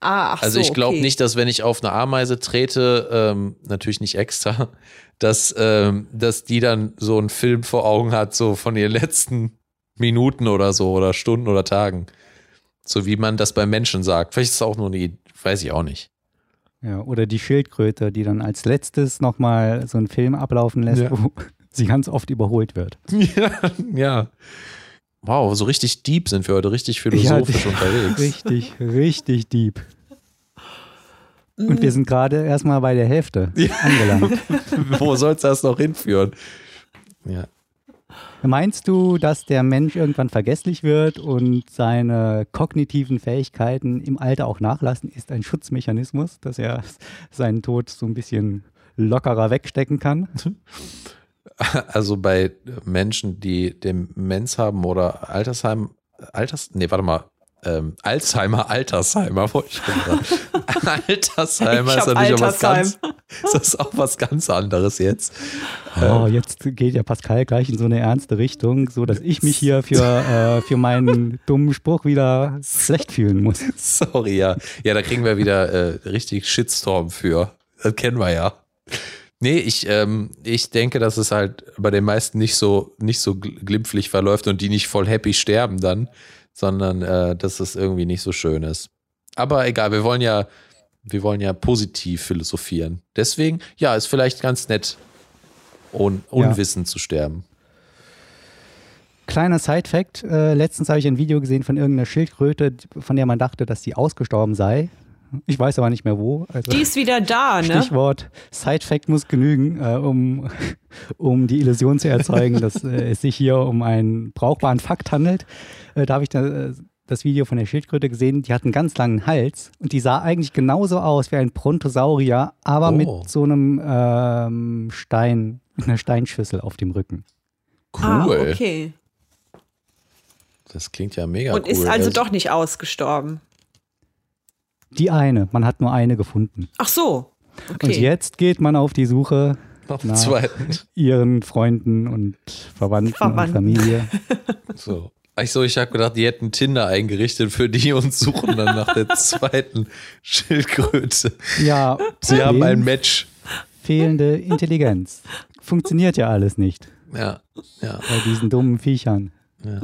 Ah, ach Also so, ich glaube okay. nicht, dass wenn ich auf eine Ameise trete, ähm, natürlich nicht extra, dass, ähm, dass die dann so einen Film vor Augen hat, so von ihren letzten Minuten oder so oder Stunden oder Tagen. So wie man das bei Menschen sagt. Vielleicht ist es auch nur eine, Idee, weiß ich auch nicht. Ja, oder die Schildkröte, die dann als letztes nochmal so einen Film ablaufen lässt, Ja. wo sie ganz oft überholt wird. Ja, ja. Wow, so richtig deep sind wir heute, richtig philosophisch Ja, unterwegs. Richtig, richtig deep. Mhm. Und wir sind gerade erstmal bei der Hälfte Ja. angelangt. Wo soll es das noch hinführen? Ja. Meinst du, dass der Mensch irgendwann vergesslich wird und seine kognitiven Fähigkeiten im Alter auch nachlassen? Ist ein Schutzmechanismus, dass er seinen Tod so ein bisschen lockerer wegstecken kann? Also bei Menschen, die Demenz haben oder Altersheim, Alters, nee, warte mal, ähm, Alzheimer, Altersheimer, wollte ich sagen. Altersheimer Ich ist natürlich auch was ganz, das ist auch was ganz anderes jetzt. Oh, jetzt geht ja Pascal gleich in so eine ernste Richtung, so dass ich mich hier für, äh, für meinen dummen Spruch wieder schlecht fühlen muss. Sorry, ja. Ja, da kriegen wir wieder äh, richtig Shitstorm für. Das kennen wir ja. Nee, ich, ähm, ich denke, dass es halt bei den meisten nicht so, nicht so gl- glimpflich verläuft und die nicht voll happy sterben dann, sondern äh, dass es irgendwie nicht so schön ist. Aber egal, wir wollen ja, wir wollen ja positiv philosophieren. Deswegen, ja, ist vielleicht ganz nett, un unwissend zu sterben. Kleiner Side-Fact: äh, Letztens habe ich ein Video gesehen von irgendeiner Schildkröte, von der man dachte, dass sie ausgestorben sei. Ich weiß aber nicht mehr wo. Also Die ist wieder da, ne? Stichwort Side-Fact muss genügen, äh, um, um die Illusion zu erzeugen, dass äh, es sich hier um einen brauchbaren Fakt handelt. Äh, da habe ich da, äh, das Video von der Schildkröte gesehen. Die hat einen ganz langen Hals und die sah eigentlich genauso aus wie ein Brontosaurier, aber Oh. mit so einem ähm, Stein, mit einer Steinschüssel auf dem Rücken. Cool. Ah, okay. Das klingt ja mega Und cool. ist also Also- doch nicht ausgestorben. Die eine, man hat nur eine gefunden. Ach so. Okay. Und jetzt geht man auf die Suche Noch Na. einen zweiten. ihren Freunden und Verwandten, Verwandten. und Familie. So. Ach so, ich habe gedacht, die hätten Tinder eingerichtet für die und suchen dann nach der zweiten Schildkröte. Ja, Sie haben ein Match. fehlende Intelligenz. Funktioniert ja alles nicht Ja, ja, bei diesen dummen Viechern. ja.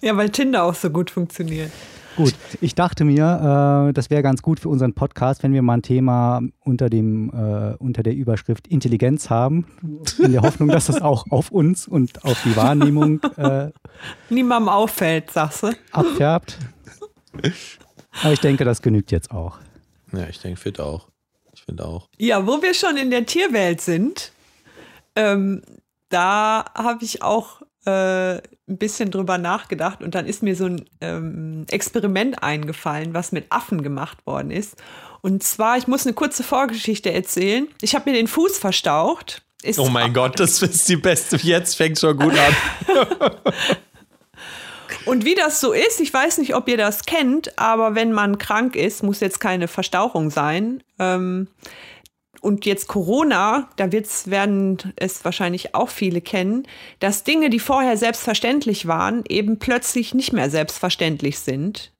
ja, weil Tinder auch so gut funktioniert. Gut, ich dachte mir, äh, das wäre ganz gut für unseren Podcast, wenn wir mal ein Thema unter, dem, äh, unter der Überschrift Intelligenz haben, in der Hoffnung, dass das auch auf uns und auf die Wahrnehmung äh, Niemandem auffällt, sagst du? abfärbt. Aber ich denke, das genügt jetzt auch. Ja, ich denke, fit auch. Ich finde auch. Ja, wo wir schon in der Tierwelt sind, ähm, da habe ich auch äh, ein bisschen drüber nachgedacht und dann ist mir so ein ähm, Experiment eingefallen, was mit Affen gemacht worden ist. Und zwar, ich muss eine kurze Vorgeschichte erzählen. Ich habe mir den Fuß verstaucht. Ist Oh mein Gott, das ist die beste. Jetzt fängt schon gut an. Und wie das so ist, ich weiß nicht, ob ihr das kennt, aber wenn man krank ist, muss jetzt keine Verstauchung sein. Ähm, und jetzt Corona, da wird's, werden es wahrscheinlich auch viele kennen, dass Dinge, die vorher selbstverständlich waren, eben plötzlich nicht mehr selbstverständlich sind.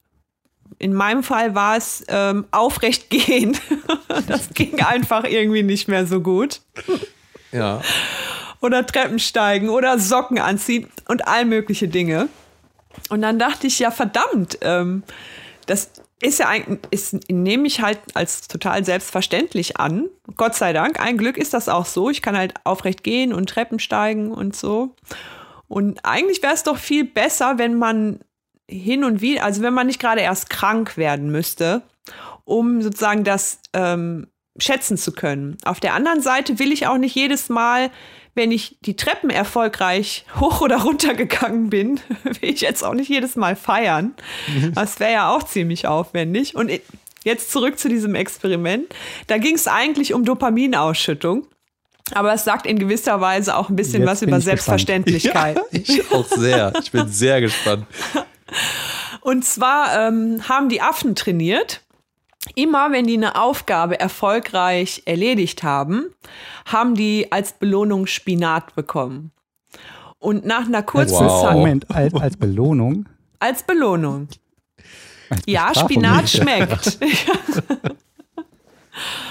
In meinem Fall war es ähm, aufrecht gehen. das ging einfach irgendwie nicht mehr so gut Ja. oder Treppen steigen oder Socken anziehen und all mögliche Dinge. Und dann dachte ich, ja, verdammt, ähm, das ist ja eigentlich, ist, nehme ich halt als total selbstverständlich an. Gott sei Dank, ein Glück ist das auch so. Ich kann halt aufrecht gehen und Treppen steigen und so. Und eigentlich wäre es doch viel besser, wenn man hin und wieder, also wenn man nicht gerade erst krank werden müsste, um sozusagen das ähm, schätzen zu können. Auf der anderen Seite will ich auch nicht jedes Mal, wenn ich die Treppen erfolgreich hoch oder runter gegangen bin, will ich jetzt auch nicht jedes Mal feiern. Das wäre ja auch ziemlich aufwendig. Und jetzt zurück zu diesem Experiment. Da ging es eigentlich um Dopaminausschüttung. Aber es sagt in gewisser Weise auch ein bisschen Jetzt was über. Selbstverständlichkeit. Ja, ich auch sehr. Ich bin sehr gespannt. Und zwar ähm, haben die Affen trainiert immer wenn die eine Aufgabe erfolgreich erledigt haben, haben die als Belohnung Spinat bekommen. Und nach einer kurzen wow. Zeit. Moment, als, als Belohnung? Als Belohnung. Als ja, Spinat schmeckt.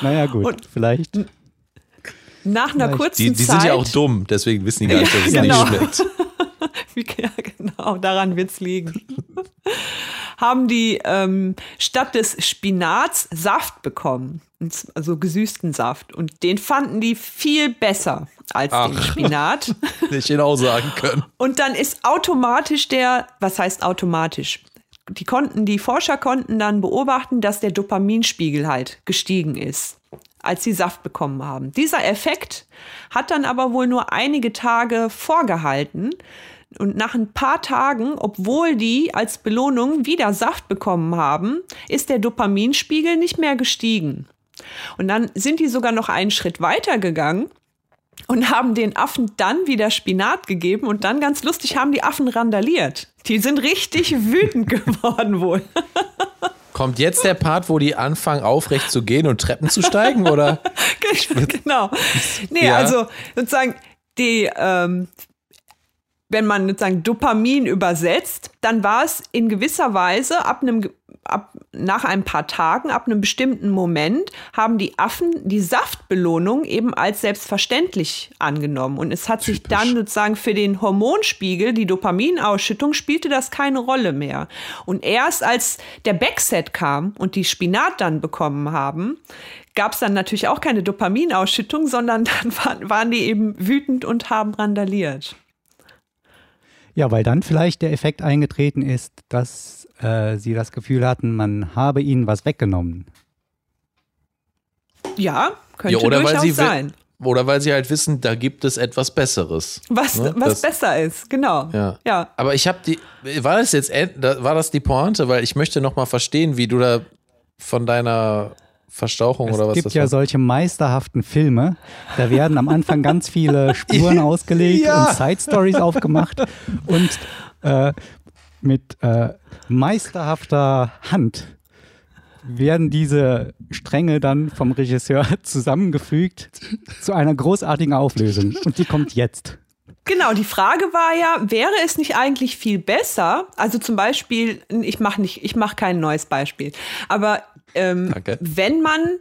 naja, gut, Und vielleicht. Nach einer kurzen die, die Zeit. Die sind ja auch dumm, deswegen wissen die gar nicht, dass es genau. nicht schmeckt. ja, genau, daran wird es liegen. haben die ähm, statt des Spinats Saft bekommen, also gesüßten Saft. Und den fanden die viel besser als Ach, den Spinat. Nicht genau sagen können. Und dann ist automatisch der, was heißt automatisch? Die konnten, die Forscher konnten dann beobachten, dass der Dopaminspiegel halt gestiegen ist als sie Saft bekommen haben. Dieser Effekt hat dann aber wohl nur einige Tage vorgehalten, und nach ein paar Tagen, obwohl die als Belohnung wieder Saft bekommen haben, ist der Dopaminspiegel nicht mehr gestiegen. Und dann sind die sogar noch einen Schritt weiter gegangen und haben den Affen dann wieder Spinat gegeben und dann ganz lustig haben die Affen randaliert. Die sind richtig wütend geworden wohl. Kommt jetzt der Part, wo die anfangen, aufrecht zu gehen und Treppen zu steigen, oder? genau. Nee, ja. also sozusagen die ähm, wenn man sozusagen Dopamin übersetzt, dann war es in gewisser Weise ab einem ab, nach ein paar Tagen, ab einem bestimmten Moment, haben die Affen die Saftbelohnung eben als selbstverständlich angenommen. Und es hat Typisch. sich dann sozusagen für den Hormonspiegel, die Dopaminausschüttung, spielte das keine Rolle mehr. Und erst als der Backset kam und die Spinat dann bekommen haben, gab es dann natürlich auch keine Dopaminausschüttung, sondern dann waren, waren die eben wütend und haben randaliert. Ja, weil dann vielleicht der Effekt eingetreten ist, dass äh, sie das Gefühl hatten, man habe ihnen was weggenommen. Ja, könnte ja, oder durchaus weil sie sein. Oder weil sie halt wissen, da gibt es etwas Besseres. Was, ne? was das, besser ist, genau. Ja. ja. Aber ich habe die, war das jetzt, war das die Pointe? Weil ich möchte noch mal verstehen, wie du da von deiner Verstauchung es oder was Es gibt ja solche meisterhaften Filme. Da werden am Anfang ganz viele Spuren ausgelegt ja. und Side Stories aufgemacht und äh, mit äh, meisterhafter Hand werden diese Stränge dann vom Regisseur zusammengefügt zu einer großartigen Auflösung. Und die kommt jetzt. Genau, die Frage war ja, wäre es nicht eigentlich viel besser, also zum Beispiel, ich mache nicht, ich mache kein neues Beispiel, aber ähm, wenn man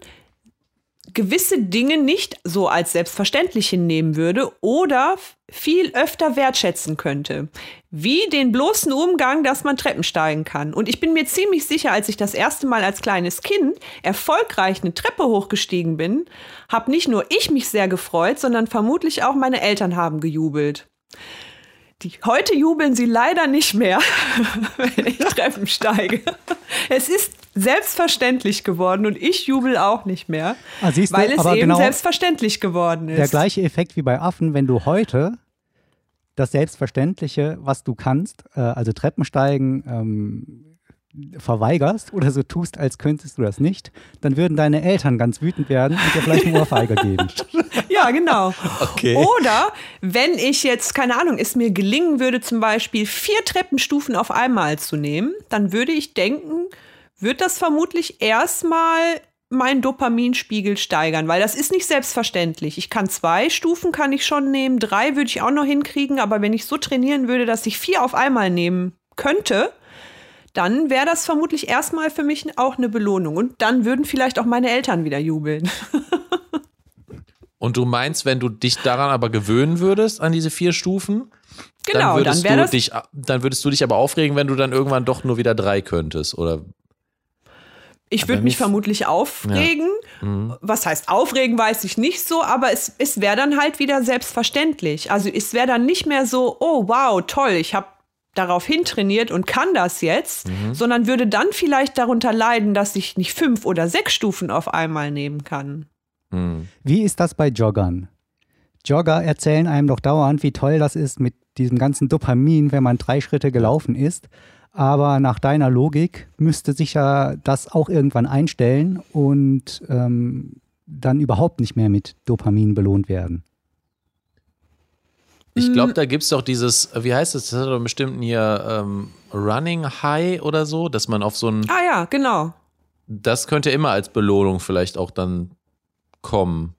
gewisse Dinge nicht so als selbstverständlich hinnehmen würde oder viel öfter wertschätzen könnte. Wie den bloßen Umgang, dass man Treppen steigen kann. Und ich bin mir ziemlich sicher, als ich das erste Mal als kleines Kind erfolgreich eine Treppe hochgestiegen bin, habe nicht nur ich mich sehr gefreut, sondern vermutlich auch meine Eltern haben gejubelt. Die, heute jubeln sie leider nicht mehr, wenn ich Treppen steige. Es ist selbstverständlich geworden und ich jubel auch nicht mehr, ah, du, weil es eben genau selbstverständlich geworden ist. Der gleiche Effekt wie bei Affen, wenn du heute das Selbstverständliche, was du kannst, äh, also Treppensteigen, ähm, verweigerst oder so tust, als könntest du das nicht, dann würden deine Eltern ganz wütend werden und dir vielleicht eine Ohrfeige geben. Ja, genau. Okay. Oder wenn ich jetzt, keine Ahnung, es mir gelingen würde, zum Beispiel vier Treppenstufen auf einmal zu nehmen, dann würde ich denken, wird das vermutlich erstmal meinen Dopaminspiegel steigern, weil das ist nicht selbstverständlich. Ich kann zwei Stufen kann ich schon nehmen, drei würde ich auch noch hinkriegen, aber wenn ich so trainieren würde, dass ich vier auf einmal nehmen könnte, dann wäre das vermutlich erstmal für mich auch eine Belohnung und dann würden vielleicht auch meine Eltern wieder jubeln. und du meinst, wenn du dich daran aber gewöhnen würdest an diese vier Stufen, genau, dann würdest dann du dich, dann würdest du dich aber aufregen, wenn du dann irgendwann doch nur wieder drei könntest, oder? Ich würde mich vermutlich aufregen. Ja. Mhm. Was heißt aufregen, weiß ich nicht so, aber es, es wäre dann halt wieder selbstverständlich. Also es wäre dann nicht mehr so, oh wow, toll, ich habe darauf hintrainiert und kann das jetzt, mhm. sondern würde dann vielleicht darunter leiden, dass ich nicht fünf oder sechs Stufen auf einmal nehmen kann. Mhm. Wie ist das bei Joggern? Jogger erzählen einem doch dauernd, wie toll das ist mit diesem ganzen Dopamin, wenn man drei Schritte gelaufen ist. Aber nach deiner Logik müsste sich ja das auch irgendwann einstellen und ähm, dann überhaupt nicht mehr mit Dopamin belohnt werden. Ich glaube, da gibt es doch dieses, wie heißt das? Das hat doch bestimmt hier ähm, Running High oder so, dass man auf so ein. Ah ja, genau. das könnte immer als Belohnung vielleicht auch dann kommen.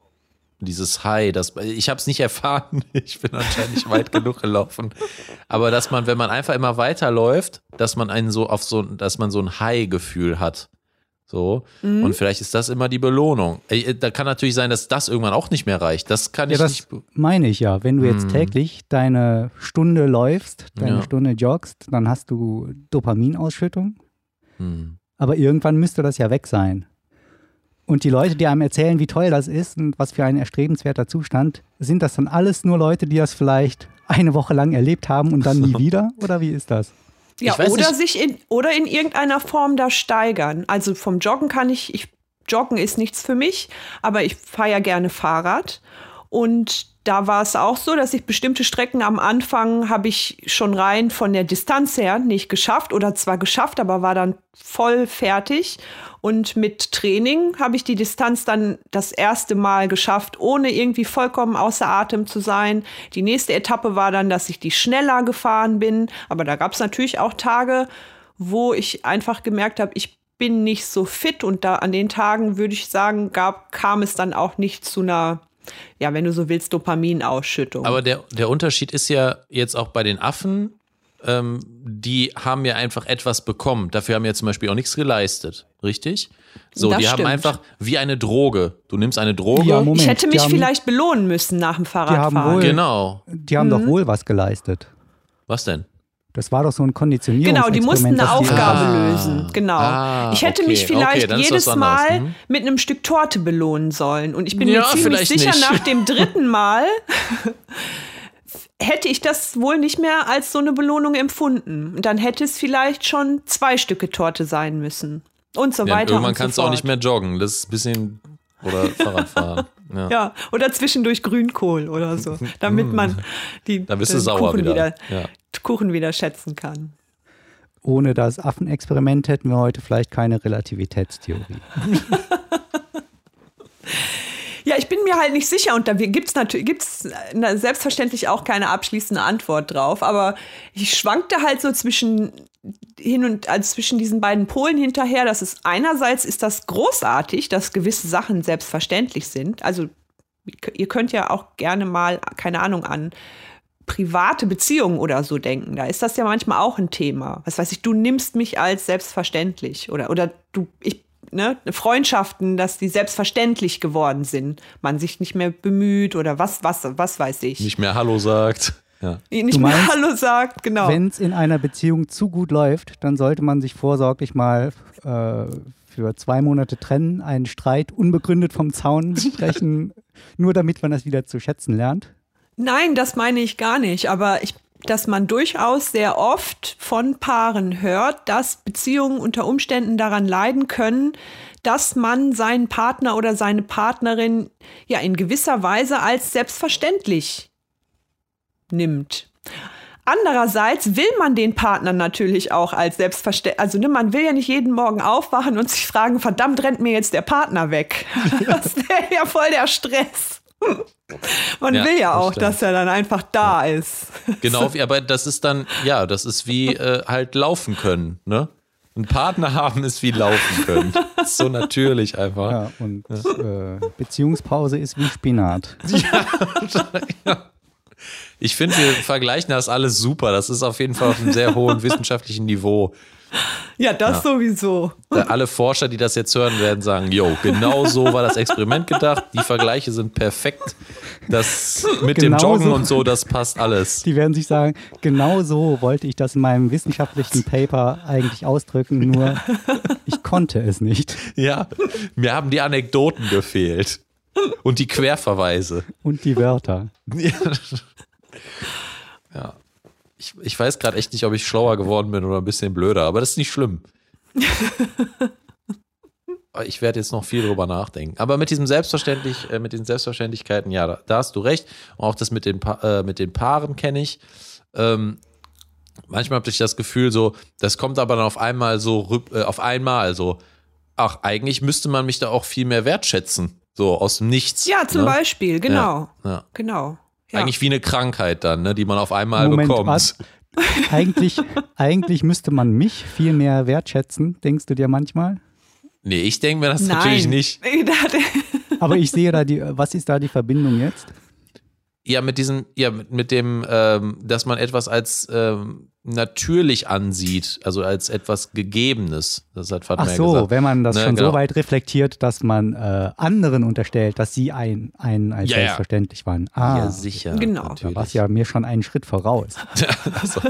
Dieses High, das, ich habe es nicht erfahren, ich bin anscheinend nicht weit genug gelaufen. Aber dass man, wenn man einfach immer weiterläuft, dass man einen so auf so, dass man so ein High-Gefühl hat. So. Mhm. Und vielleicht ist das immer die Belohnung. Da kann natürlich sein, dass das irgendwann auch nicht mehr reicht. Das kann ja, ich das nicht. Meine ich ja. Wenn du jetzt mhm. täglich deine Stunde läufst, deine ja. Stunde joggst, dann hast du Dopaminausschüttung. Mhm. Aber irgendwann müsste das ja weg sein. Und die Leute, die einem erzählen, wie toll das ist und was für ein erstrebenswerter Zustand, sind das dann alles nur Leute, die das vielleicht eine Woche lang erlebt haben und dann nie wieder? Oder wie ist das? Ja, oder nicht. sich in, oder in irgendeiner Form da steigern. Also vom Joggen kann ich, ich Joggen ist nichts für mich, aber ich fahre ja gerne Fahrrad. Und da war es auch so, dass ich bestimmte Strecken am Anfang habe ich schon rein von der Distanz her nicht geschafft oder zwar geschafft, aber war dann voll fertig. Und mit Training habe ich die Distanz dann das erste Mal geschafft, ohne irgendwie vollkommen außer Atem zu sein. Die nächste Etappe war dann, dass ich die schneller gefahren bin. Aber da gab es natürlich auch Tage, wo ich einfach gemerkt habe, ich bin nicht so fit und da an den Tagen würde ich sagen, gab, kam es dann auch nicht zu einer ja, wenn du so willst, Dopaminausschüttung. Aber der, der Unterschied ist ja jetzt auch bei den Affen, ähm, die haben ja einfach etwas bekommen. Dafür haben ja zum Beispiel auch nichts geleistet, richtig? So, das die stimmt. haben einfach wie eine Droge. Du nimmst eine Droge. Ja, Moment, ich hätte mich haben, vielleicht belohnen müssen nach dem Fahrradfahren. Die haben wohl, genau. Die haben mhm. doch wohl was geleistet. Was denn? Das war doch so ein Konditionierungsexperiment. Genau, die mussten eine Aufgabe ah, lösen. Genau. Ah, ich hätte okay, mich vielleicht okay, jedes Mal hm? mit einem Stück Torte belohnen sollen. Und ich bin ja, mir ziemlich sicher, nicht. nach dem dritten Mal hätte ich das wohl nicht mehr als so eine Belohnung empfunden. Und dann hätte es vielleicht schon zwei Stücke Torte sein müssen. Und so ja, weiter. Irgendwann und kannst so du auch nicht mehr joggen. Das ist ein bisschen. Oder Fahrradfahren. Ja. ja. oder zwischendurch Grünkohl oder so, damit mm. man die, da bist du sauer Kuchen wieder, wieder ja. Kuchen wieder schätzen kann. Ohne das Affenexperiment hätten wir heute vielleicht keine Relativitätstheorie. Ja, ich bin mir halt nicht sicher und da gibt es natürlich gibt's selbstverständlich auch keine abschließende Antwort drauf, aber ich schwankte halt so zwischen hin und also zwischen diesen beiden Polen hinterher, dass es einerseits ist das großartig, dass gewisse Sachen selbstverständlich sind. Also ihr könnt ja auch gerne mal keine Ahnung an private Beziehungen oder so denken. Da ist das ja manchmal auch ein Thema. Was weiß ich, du nimmst mich als selbstverständlich oder oder du ich ne, Freundschaften, dass die selbstverständlich geworden sind. Man sich nicht mehr bemüht oder was, was, was weiß ich. Nicht mehr Hallo sagt. Ja. Nicht meinst, mehr Hallo sagt, genau. Wenn es in einer Beziehung zu gut läuft, dann sollte man sich vorsorglich mal äh, für zwei Monate trennen, einen Streit unbegründet vom Zaun sprechen, nur damit man das wieder zu schätzen lernt. Nein, das meine ich gar nicht. Aber ich dass man durchaus sehr oft von Paaren hört, dass Beziehungen unter Umständen daran leiden können, dass man seinen Partner oder seine Partnerin ja in gewisser Weise als selbstverständlich nimmt. Andererseits will man den Partner natürlich auch als selbstverständlich, also ne, man will ja nicht jeden Morgen aufwachen und sich fragen, verdammt, rennt mir jetzt der Partner weg. Das wäre ja voll der Stress. Man ja, will ja auch, das dass er dann einfach da ja. ist. Genau, aber das ist dann, ja, das ist wie äh, halt laufen können, ne? Ein Partner haben ist wie laufen können. so natürlich einfach. Ja, und äh, Beziehungspause ist wie Spinat. ja, Ich finde, wir vergleichen das alles super. Das ist auf jeden Fall auf einem sehr hohen wissenschaftlichen Niveau. Ja, das ja. sowieso. Alle Forscher, die das jetzt hören, werden sagen, yo, genau so war das Experiment gedacht. Die Vergleiche sind perfekt. Das mit genau dem Joggen so. und so, das passt alles. Die werden sich sagen, genau so wollte ich das in meinem wissenschaftlichen Paper eigentlich ausdrücken, nur ich konnte es nicht. Ja, mir haben die Anekdoten gefehlt. Und die Querverweise. Und die Wörter. Ja. ja ich, ich weiß gerade echt nicht, ob ich schlauer geworden bin oder ein bisschen blöder, aber das ist nicht schlimm. ich werde jetzt noch viel drüber nachdenken. Aber mit diesem Selbstverständlich, äh, mit den Selbstverständlichkeiten, ja, da, da, hast du recht. Und auch das mit den, pa äh, mit den Paaren kenne ich. Ähm, manchmal habe ich das Gefühl, so, das kommt aber dann auf einmal so, äh, auf einmal so, ach, eigentlich müsste man mich da auch viel mehr wertschätzen. So aus dem Nichts. Ja, zum ne? Beispiel, genau. Ja, ja. Genau. Ja. Eigentlich wie eine Krankheit dann, ne, die man auf einmal Moment, bekommt. Was? Eigentlich, eigentlich müsste man mich viel mehr wertschätzen, denkst du dir manchmal? Nee, ich denke mir das Nein. natürlich nicht. Aber ich sehe da die, was ist da die Verbindung jetzt? Ja, mit diesem, ja, mit, mit dem, ähm, dass man etwas als ähm, natürlich ansieht, also als etwas Gegebenes. Das hat Fatma Ach so, gesagt. wenn man das ne, schon genau. so weit reflektiert, dass man äh, anderen unterstellt, dass sie einen ein als ja, selbstverständlich waren. Ah, ja, sicher. Genau. Da war es ja mir schon einen Schritt voraus. also,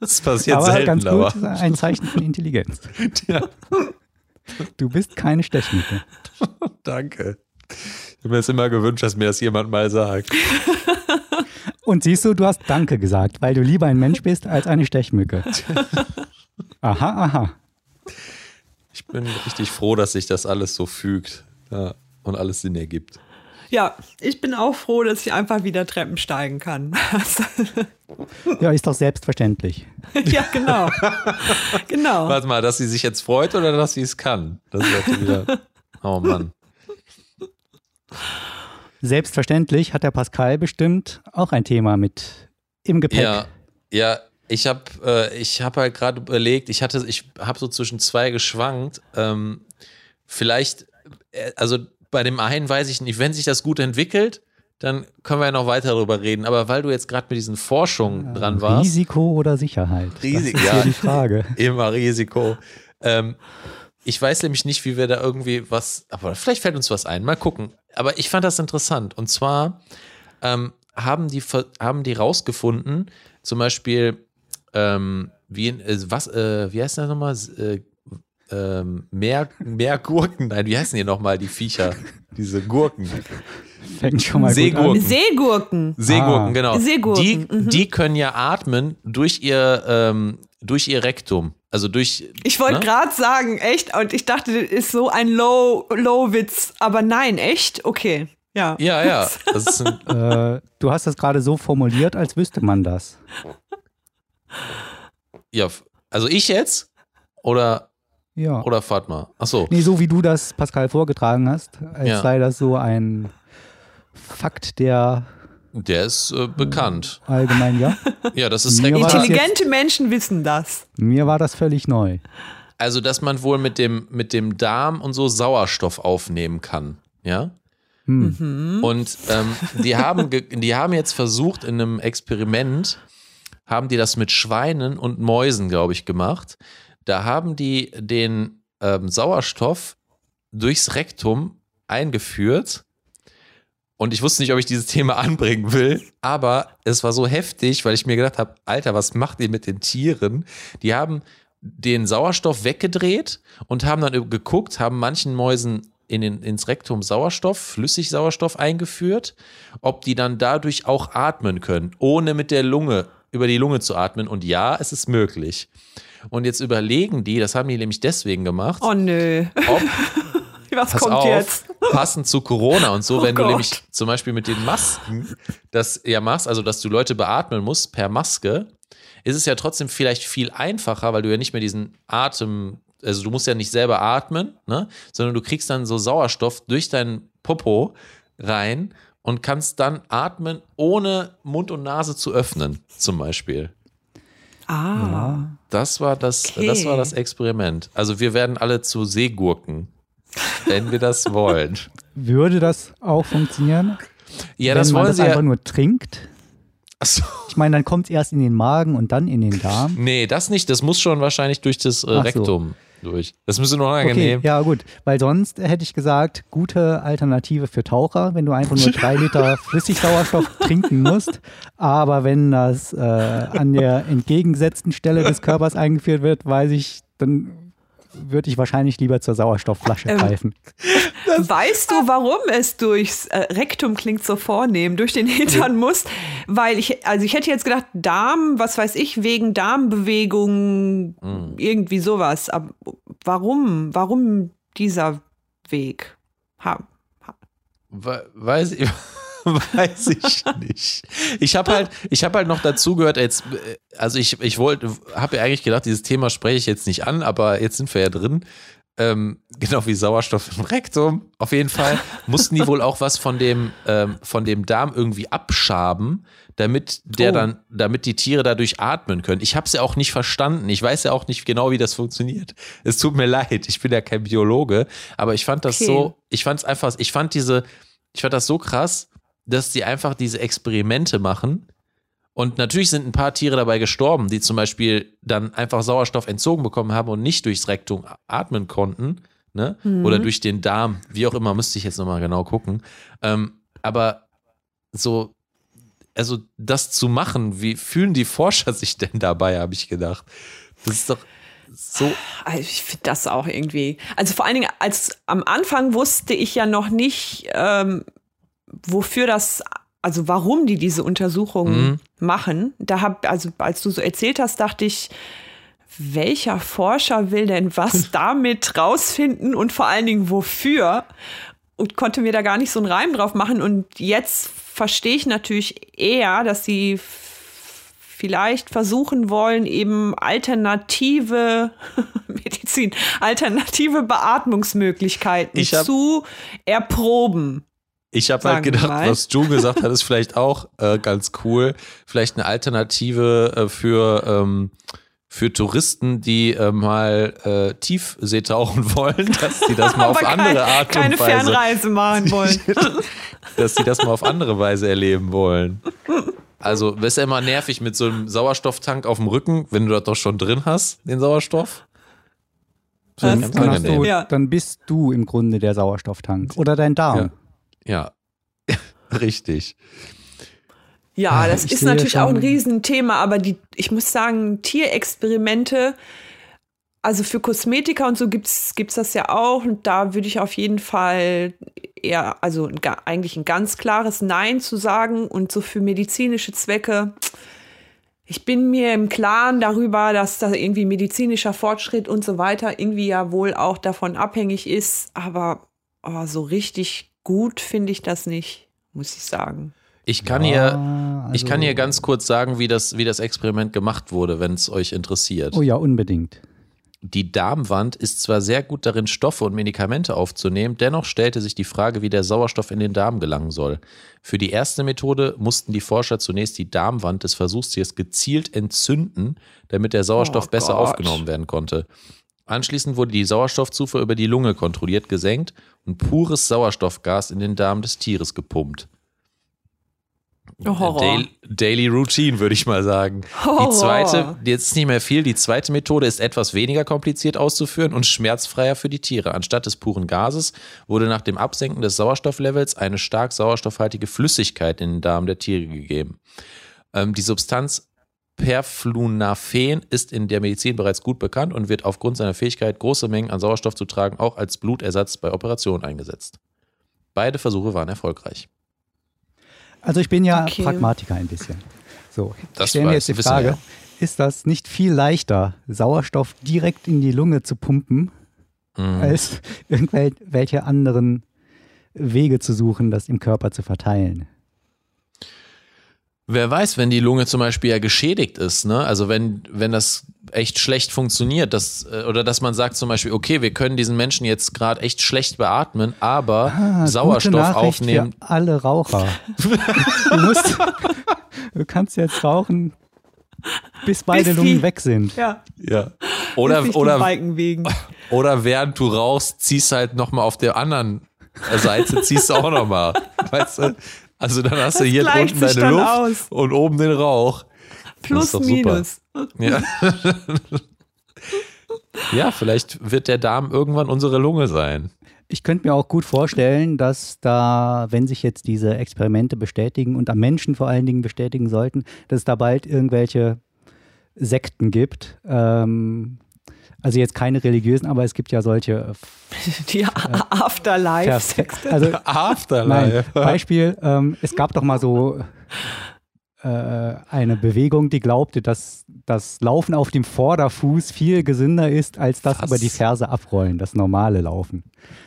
das passiert aber selten, ganz gut, aber. ein Zeichen von Intelligenz. ja. Du bist keine Stechmücke. Danke. Ich habe mir das immer gewünscht, dass mir das jemand mal sagt. Und siehst du, du hast Danke gesagt, weil du lieber ein Mensch bist als eine Stechmücke. Aha, aha. Ich bin richtig froh, dass sich das alles so fügt ja, und alles Sinn ergibt. Ja, ich bin auch froh, dass ich einfach wieder Treppen steigen kann. ja, ist doch selbstverständlich. ja, genau. genau. Warte mal, dass sie sich jetzt freut oder dass sie es kann? Das ist wieder. Oh Mann. Selbstverständlich hat der Pascal bestimmt auch ein Thema mit im Gepäck. Ja, ja ich habe äh, hab halt gerade überlegt, ich hatte, ich habe so zwischen zwei geschwankt. Ähm, vielleicht, äh, also bei dem einen weiß ich nicht, wenn sich das gut entwickelt, dann können wir ja noch weiter darüber reden. Aber weil du jetzt gerade mit diesen Forschungen ja, dran warst. Risiko oder Sicherheit? Risiko, ja. die Frage. Immer Risiko. Ähm, ich weiß nämlich nicht, wie wir da irgendwie was, aber vielleicht fällt uns was ein. Mal gucken. Aber ich fand das interessant. Und zwar ähm, haben die haben die rausgefunden, zum Beispiel, ähm, wie äh, was, äh, wie heißt das nochmal? Äh, ähm, mehr, mehr Gurken, nein, wie heißen die nochmal, die Viecher? Diese Gurken. Fängt schon mal Seegurken. Seegurken. Seegurken, ah. genau. Seegurken. Die, mhm. die können ja atmen durch ihr, ähm, durch ihr Rektum. Also durch. Ich wollte ne? gerade sagen, echt, und ich dachte, das ist so ein Low-Witz, aber nein, echt? Okay. Ja. Ja, ja. äh, du hast das gerade so formuliert, als wüsste man das. Ja, also ich jetzt? Oder, ja. oder Fatma? Achso. Nee, so wie du das, Pascal, vorgetragen hast, als ja. sei das so ein Fakt, der der ist äh, bekannt. Allgemein, ja. Ja, das ist Intelligente jetzt, Menschen wissen das. Mir war das völlig neu. Also, dass man wohl mit dem, mit dem Darm und so Sauerstoff aufnehmen kann. Ja. Hm. Mhm. Und ähm, die, haben die haben jetzt versucht, in einem Experiment, haben die das mit Schweinen und Mäusen, glaube ich, gemacht. Da haben die den ähm, Sauerstoff durchs Rektum eingeführt und ich wusste nicht, ob ich dieses Thema anbringen will, aber es war so heftig, weil ich mir gedacht habe, Alter, was macht ihr mit den Tieren? Die haben den Sauerstoff weggedreht und haben dann geguckt, haben manchen Mäusen in den, ins Rektum Sauerstoff, Flüssigsauerstoff eingeführt, ob die dann dadurch auch atmen können, ohne mit der Lunge über die Lunge zu atmen. Und ja, es ist möglich. Und jetzt überlegen die, das haben die nämlich deswegen gemacht. Oh nö. Ob Was Pass kommt auf, jetzt? Passend zu Corona und so, oh wenn Gott. du nämlich zum Beispiel mit den Masken das ja machst, also dass du Leute beatmen musst per Maske, ist es ja trotzdem vielleicht viel einfacher, weil du ja nicht mehr diesen Atem, also du musst ja nicht selber atmen, ne, sondern du kriegst dann so Sauerstoff durch deinen Popo rein und kannst dann atmen, ohne Mund und Nase zu öffnen, zum Beispiel. Ah. Das war das, okay. das war das Experiment. Also wir werden alle zu Seegurken wenn wir das wollen. Würde das auch funktionieren? Ja, das wollen man das sie einfach ja. nur trinkt. Achso. Ich meine, dann kommt es erst in den Magen und dann in den Darm. Nee, das nicht. Das muss schon wahrscheinlich durch das äh, Rektum so. durch. Das müsste noch angenehm. Okay, ja, gut. Weil sonst hätte ich gesagt, gute Alternative für Taucher, wenn du einfach nur drei Liter Flüssigsauerstoff trinken musst. Aber wenn das äh, an der entgegengesetzten Stelle des Körpers eingeführt wird, weiß ich, dann würde ich wahrscheinlich lieber zur Sauerstoffflasche ähm, greifen. weißt du, warum es durchs äh, Rektum klingt so vornehm, durch den Hintern muss? Weil ich, also ich hätte jetzt gedacht, Darm, was weiß ich, wegen Darmbewegungen, mhm. irgendwie sowas. Aber warum? Warum dieser Weg? Ha, ha. Weiß ich. Weiß ich nicht. Ich habe halt, ich habe halt noch dazu gehört, jetzt, also ich, ich wollte, habe ja eigentlich gedacht, dieses Thema spreche ich jetzt nicht an, aber jetzt sind wir ja drin. ähm, genau wie Sauerstoff im Rektum. Auf jeden Fall mussten die wohl auch was von dem, ähm, von dem Darm irgendwie abschaben, damit der oh. dann, damit die Tiere dadurch atmen können. Ich habe es ja auch nicht verstanden. Ich weiß ja auch nicht genau, wie das funktioniert. Es tut mir leid, ich bin ja kein Biologe, aber ich fand das okay. so, ich fand es einfach, ich fand diese, ich fand das so krass, dass sie einfach diese Experimente machen und natürlich sind ein paar Tiere dabei gestorben, die zum Beispiel dann einfach Sauerstoff entzogen bekommen haben und nicht durchs Rektum atmen konnten. Ne? Mhm. Oder durch den Darm, wie auch immer, müsste ich jetzt nochmal genau gucken. Ähm, aber so, also das zu machen, wie fühlen die Forscher sich denn dabei, habe ich gedacht. Das ist doch so. Also ich finde das auch irgendwie. Also vor allen Dingen, als am Anfang wusste ich ja noch nicht, ähm, wofür das also warum die diese Untersuchungen mhm. machen. Da hab, also als du so erzählt hast, dachte ich, welcher Forscher will denn was damit rausfinden und vor allen Dingen wofür? Und konnte mir da gar nicht so einen Reim drauf machen. Und jetzt verstehe ich natürlich eher, dass sie vielleicht versuchen wollen, eben alternative Medizin, alternative Beatmungsmöglichkeiten zu erproben. Ich habe halt gedacht, was Ju gesagt hat, ist vielleicht auch äh, ganz cool. Vielleicht eine Alternative äh, für, ähm, für Touristen, die äh, mal äh, Tiefsee tauchen wollen, dass sie das mal auf kein, andere Art und keine Weise. Keine Fernreise machen wollen. dass sie das mal auf andere Weise erleben wollen. Also, das ist ja immer nervig mit so einem Sauerstofftank auf dem Rücken, wenn du das doch schon drin hast, den Sauerstoff. Dann, dann, du, ja. dann, bist du im Grunde der Sauerstofftank oder dein Darm. Ja. Ja, richtig. Ja, das ich ist natürlich auch ein Riesenthema, aber die, ich muss sagen, Tierexperimente, also für Kosmetika und so gibt es das ja auch. Und da würde ich auf jeden Fall eher, also ein, eigentlich ein ganz klares Nein zu sagen. Und so für medizinische Zwecke, ich bin mir im Klaren darüber, dass da irgendwie medizinischer Fortschritt und so weiter irgendwie ja wohl auch davon abhängig ist. Aber oh, so richtig gut finde ich das nicht, muss ich sagen. Ich kann, ja, hier, also ich kann hier ganz kurz sagen, wie das, wie das Experiment gemacht wurde, wenn es euch interessiert. Oh ja, unbedingt. Die Darmwand ist zwar sehr gut darin, Stoffe und Medikamente aufzunehmen, dennoch stellte sich die Frage, wie der Sauerstoff in den Darm gelangen soll. Für die erste Methode mussten die Forscher zunächst die Darmwand des Versuchstiers gezielt entzünden, damit der Sauerstoff oh besser Gott. aufgenommen werden konnte. Anschließend wurde die Sauerstoffzufuhr über die Lunge kontrolliert gesenkt und pures Sauerstoffgas in den Darm des Tieres gepumpt. Oh, Daily, Daily, Routine, würde ich mal sagen. Horror. Die zweite, jetzt nicht mehr viel, die zweite Methode ist etwas weniger kompliziert auszuführen und schmerzfreier für die Tiere. Anstatt des puren Gases wurde nach dem Absenken des Sauerstofflevels eine stark sauerstoffhaltige Flüssigkeit in den Darm der Tiere gegeben. Ähm, die Substanz Perflunafen ist in der Medizin bereits gut bekannt und wird aufgrund seiner Fähigkeit, große Mengen an Sauerstoff zu tragen, auch als Blutersatz bei Operationen eingesetzt. Beide Versuche waren erfolgreich. Also ich bin ja okay. Pragmatiker ein bisschen. So, ich stelle mir jetzt die Frage, ja. ist das nicht viel leichter, Sauerstoff direkt in die Lunge zu pumpen, mhm. als irgendwelche anderen Wege zu suchen, das im Körper zu verteilen? Wer weiß, wenn die Lunge zum Beispiel ja geschädigt ist, ne? Also wenn, wenn das echt schlecht funktioniert, dass, äh, oder dass man sagt zum Beispiel, okay, wir können diesen Menschen jetzt gerade echt schlecht beatmen, aber ah, Sauerstoff aufnehmen. Für alle Raucher. du, musst, du kannst jetzt rauchen, bis beide bis Lungen weg sind. Ja. ja. Oder, oder, oder während du rauchst, ziehst halt nochmal auf der anderen Seite, ziehst du auch nochmal. Weißt du? Also dann hast das du hier unten deine Luft aus. und oben den Rauch. Plus, minus. Ja. ja, vielleicht wird der Darm irgendwann unsere Lunge sein. Ich könnte mir auch gut vorstellen, dass da, wenn sich jetzt diese Experimente bestätigen und am Menschen vor allen Dingen bestätigen sollten, dass es da bald irgendwelche Sekten gibt, ähm, also jetzt keine religiösen, aber es gibt ja solche. Äh, Die äh, Afterlife. Also, Afterlife. Nein, Beispiel, ähm, es gab doch mal so äh, eine Bewegung, die glaubte, dass das Laufen auf dem Vorderfuß viel gesünder ist, als das Was? über die Ferse abrollen, das normale Laufen.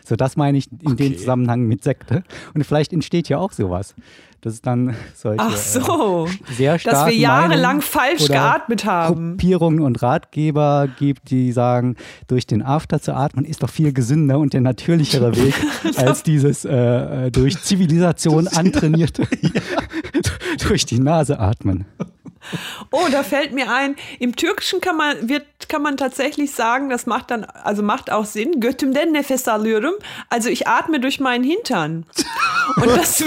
So, das meine ich in okay. dem Zusammenhang mit Sekte. Und vielleicht entsteht ja auch sowas dass es dann solche Ach so, äh, sehr starken dass wir jahrelang falsch geatmet haben. Gruppierungen und Ratgeber gibt, die sagen, durch den After zu atmen ist doch viel gesünder und der natürlichere Weg als dieses äh, äh durch Zivilisation antrainierte durch die Nase atmen. Oh, da fällt mir ein, im Türkischen kann man, wird, kann man tatsächlich sagen, das macht dann, also macht auch Sinn, götümden nefes alıyorum, also ich atme durch meinen Hintern. Und das,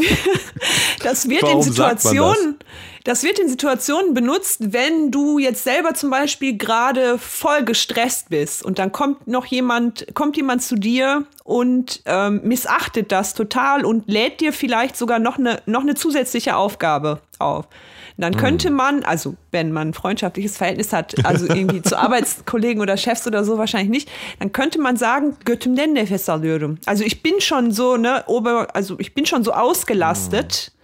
das wird Warum in Situationen, das? das wird in Situationen benutzt, wenn du jetzt selber zum Beispiel gerade voll gestresst bist und dann kommt noch jemand, kommt jemand zu dir und ähm, missachtet das total und lädt dir vielleicht sogar noch eine, noch eine zusätzliche Aufgabe auf. Dann könnte mhm. man, also wenn man ein freundschaftliches Verhältnis hat, also irgendwie zu Arbeitskollegen oder Chefs oder so wahrscheinlich nicht, dann könnte man sagen, götüm den nefes alıyorum. Also ich bin schon so, ne, ober, also ich bin schon so ausgelastet. Mhm.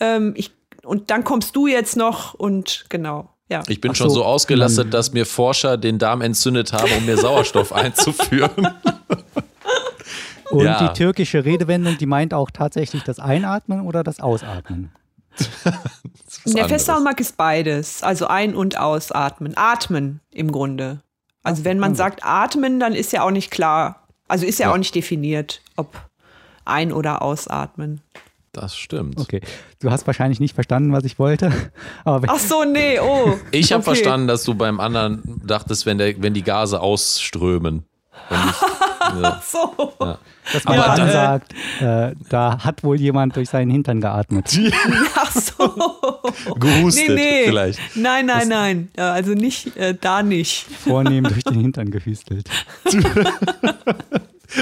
Ähm, ich, und dann kommst du jetzt noch und genau. Ja. Ich bin Ach schon so, so ausgelastet, dass mir Forscher den Darm entzündet haben, um mir Sauerstoff einzuführen. Und ja. die türkische Redewendung, die meint auch tatsächlich das Einatmen oder das Ausatmen? Der Festsaumag ist beides. Also ein- und ausatmen. Atmen im Grunde. Also wenn man sagt atmen, dann ist ja auch nicht klar, also ist ja, ja. auch nicht definiert, ob ein- oder ausatmen. Das stimmt. Okay. Du hast wahrscheinlich nicht verstanden, was ich wollte. Ach so, nee, oh. Ich habe okay. verstanden, dass du beim anderen dachtest, wenn, der, wenn die Gase ausströmen. Nicht, ne. so. Ja. Dass man dann äh, sagt, äh, da hat wohl jemand durch seinen Hintern geatmet. Ach so. Gehustet nee, nee. vielleicht. Nein, nein, nein. Also nicht, äh, da nicht. Vornehm durch den Hintern gehüstelt.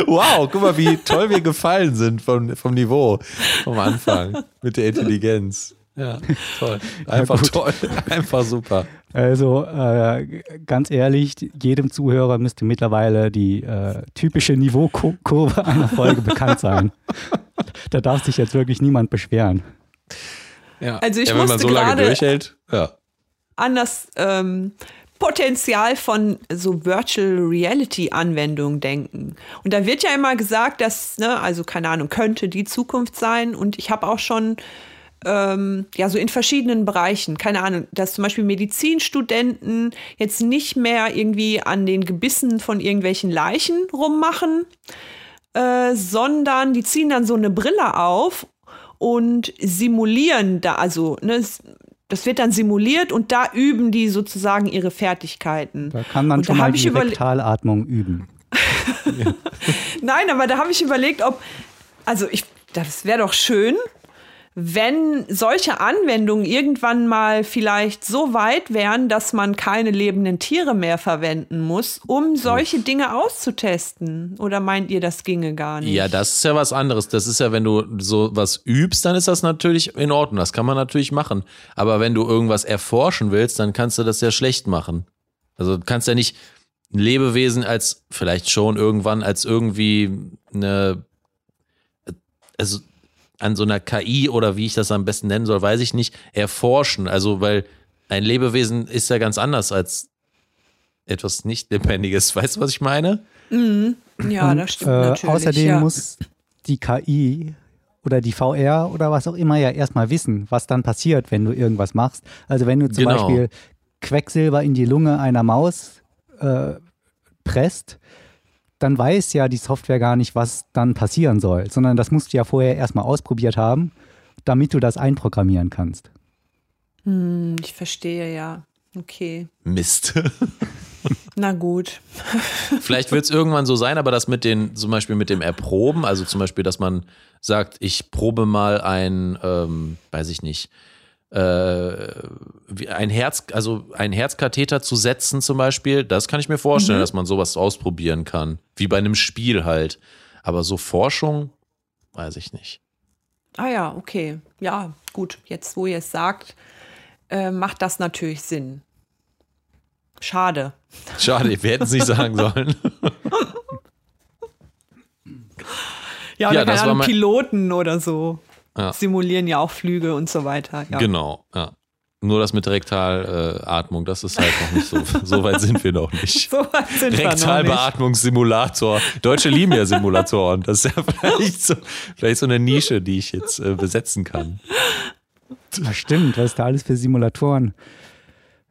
Wow, guck mal, wie toll wir gefallen sind vom, vom Niveau, vom Anfang mit der Intelligenz. Ja, toll. Einfach ja, toll. Einfach super. Also äh, ganz ehrlich, jedem Zuhörer müsste mittlerweile die äh, typische Niveaukurve einer Folge bekannt sein. Da darf sich jetzt wirklich niemand beschweren. Ja, also ich ja, wenn man so lange durchhält, ja. An das ähm, Potenzial von so Virtual Reality Anwendungen denken. Und da wird ja immer gesagt, dass, ne, also keine Ahnung, könnte die Zukunft sein. Und ich habe auch schon ähm, ja, so in verschiedenen Bereichen. Keine Ahnung, dass zum Beispiel Medizinstudenten jetzt nicht mehr irgendwie an den Gebissen von irgendwelchen Leichen rummachen, äh, sondern die ziehen dann so eine Brille auf und simulieren da, also ne, das wird dann simuliert und da üben die sozusagen ihre Fertigkeiten. Da kann man und schon mal die Rektalatmung üben. Nein, aber da habe ich überlegt, ob, also ich, das wäre doch schön, wenn solche Anwendungen irgendwann mal vielleicht so weit wären, dass man keine lebenden Tiere mehr verwenden muss, um solche Dinge auszutesten? Oder meint ihr, das ginge gar nicht? Ja, das ist ja was anderes. Das ist ja, wenn du so was übst, dann ist das natürlich in Ordnung. Das kann man natürlich machen. Aber wenn du irgendwas erforschen willst, dann kannst du das ja schlecht machen. Also du kannst ja nicht ein Lebewesen als, vielleicht schon irgendwann, als irgendwie eine, also an so einer KI oder wie ich das am besten nennen soll, weiß ich nicht, erforschen. Also, weil ein Lebewesen ist ja ganz anders als etwas nicht Lebendiges. Weißt du, was ich meine? Mhm. Ja, Und, das stimmt. Äh, natürlich, außerdem ja. muss die KI oder die VR oder was auch immer ja erstmal wissen, was dann passiert, wenn du irgendwas machst. Also wenn du zum genau. Beispiel Quecksilber in die Lunge einer Maus äh, presst, dann weiß ja die Software gar nicht, was dann passieren soll, sondern das musst du ja vorher erstmal ausprobiert haben, damit du das einprogrammieren kannst. Hm, ich verstehe, ja. Okay. Mist. Na gut. Vielleicht wird es irgendwann so sein, aber das mit den, zum Beispiel mit dem Erproben, also zum Beispiel, dass man sagt, ich probe mal ein, ähm, weiß ich nicht, äh, ein Herz, also ein Herzkatheter zu setzen zum Beispiel, das kann ich mir vorstellen, mhm. dass man sowas ausprobieren kann. Wie bei einem Spiel halt. Aber so Forschung, weiß ich nicht. Ah ja, okay. Ja, gut. Jetzt, wo ihr es sagt, äh, macht das natürlich Sinn. Schade. Schade, wir hätten es nicht sagen sollen. ja, oder ja, das war Piloten oder so. Ja. simulieren ja auch Flüge und so weiter. Ja. Genau, ja. Nur das mit Rektalatmung, das ist halt noch nicht so. so weit sind wir noch nicht. So weit sind Rektalbeatmungssimulator. Deutsche lieben ja Simulatoren. Das ist ja vielleicht so, vielleicht so eine Nische, die ich jetzt äh, besetzen kann. Das stimmt, was ist da alles für Simulatoren?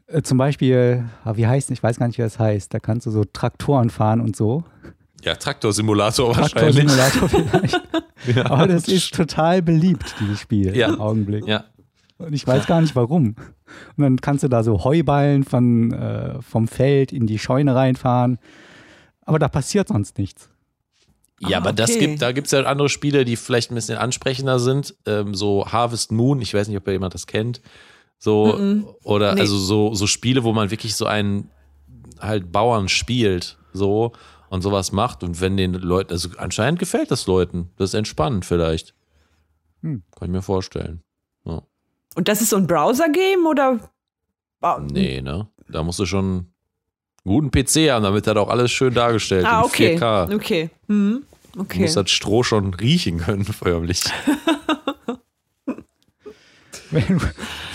Äh, zum Beispiel, ah, wie heißt, ich weiß gar nicht, wie das heißt, da kannst du so Traktoren fahren und so. Ja, Traktorsimulator wahrscheinlich. Traktorsimulator vielleicht. ja. Aber das ist total beliebt, dieses Spiel ja. im Augenblick. Ja, und ich weiß gar nicht warum. Und dann kannst du da so Heuballen von, äh, vom Feld in die Scheune reinfahren. Aber da passiert sonst nichts. Ja, ah, aber okay. das gibt, da gibt es ja andere Spiele, die vielleicht ein bisschen ansprechender sind. Ähm, so Harvest Moon, ich weiß nicht, ob jemand das kennt. So, mm -mm. oder nee. also so, so Spiele, wo man wirklich so einen halt Bauern spielt, so und sowas macht. Und wenn den Leuten, also anscheinend gefällt das Leuten. Das ist entspannend vielleicht. Hm. Kann ich mir vorstellen. Ja. Und das ist so ein Browser-Game oder? Nee, ne? Da musst du schon einen guten PC haben, damit er auch alles schön dargestellt ah, okay. in 4K. Okay. Mhm. okay. Du musst das Stroh schon riechen können, förmlich. Wenn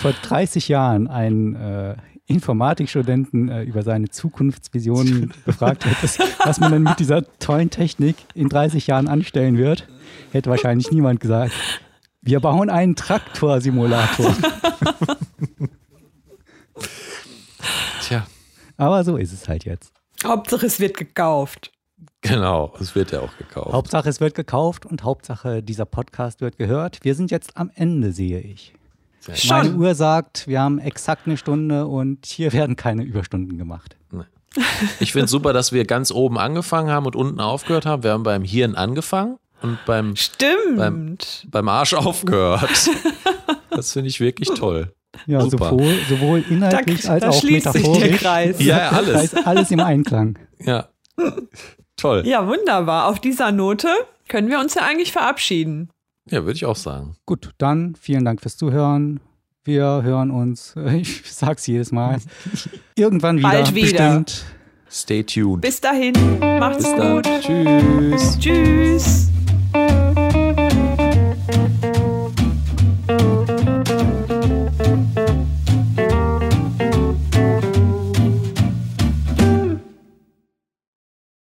vor 30 Jahren einen äh, Informatikstudenten äh, über seine Zukunftsvisionen befragt hättest, was man denn mit dieser tollen Technik in 30 Jahren anstellen wird, hätte wahrscheinlich niemand gesagt, wir bauen einen Traktorsimulator. Tja. Aber so ist es halt jetzt. Hauptsache, es wird gekauft. Genau, es wird ja auch gekauft. Hauptsache, es wird gekauft und Hauptsache, dieser Podcast wird gehört. Wir sind jetzt am Ende, sehe ich. Schon. Meine Uhr sagt, wir haben exakt eine Stunde und hier werden keine Überstunden gemacht. Nee. Ich finde es super, dass wir ganz oben angefangen haben und unten aufgehört haben. Wir haben beim Hirn angefangen und beim, Stimmt. beim, beim Arsch aufgehört. das finde ich wirklich toll. Ja, sowohl, sowohl inhaltlich da, als da auch metaphorisch. Kreis. Ja, alles. Alles im Einklang. Ja. Toll. Ja, wunderbar. Auf dieser Note können wir uns ja eigentlich verabschieden. Ja, würde ich auch sagen. Gut, dann vielen Dank fürs Zuhören. Wir hören uns, ich sag's jedes Mal, irgendwann wieder. Bald wieder. Bestimmt. Stay tuned. Bis dahin. Macht's Bis gut. Tschüss. Tschüss.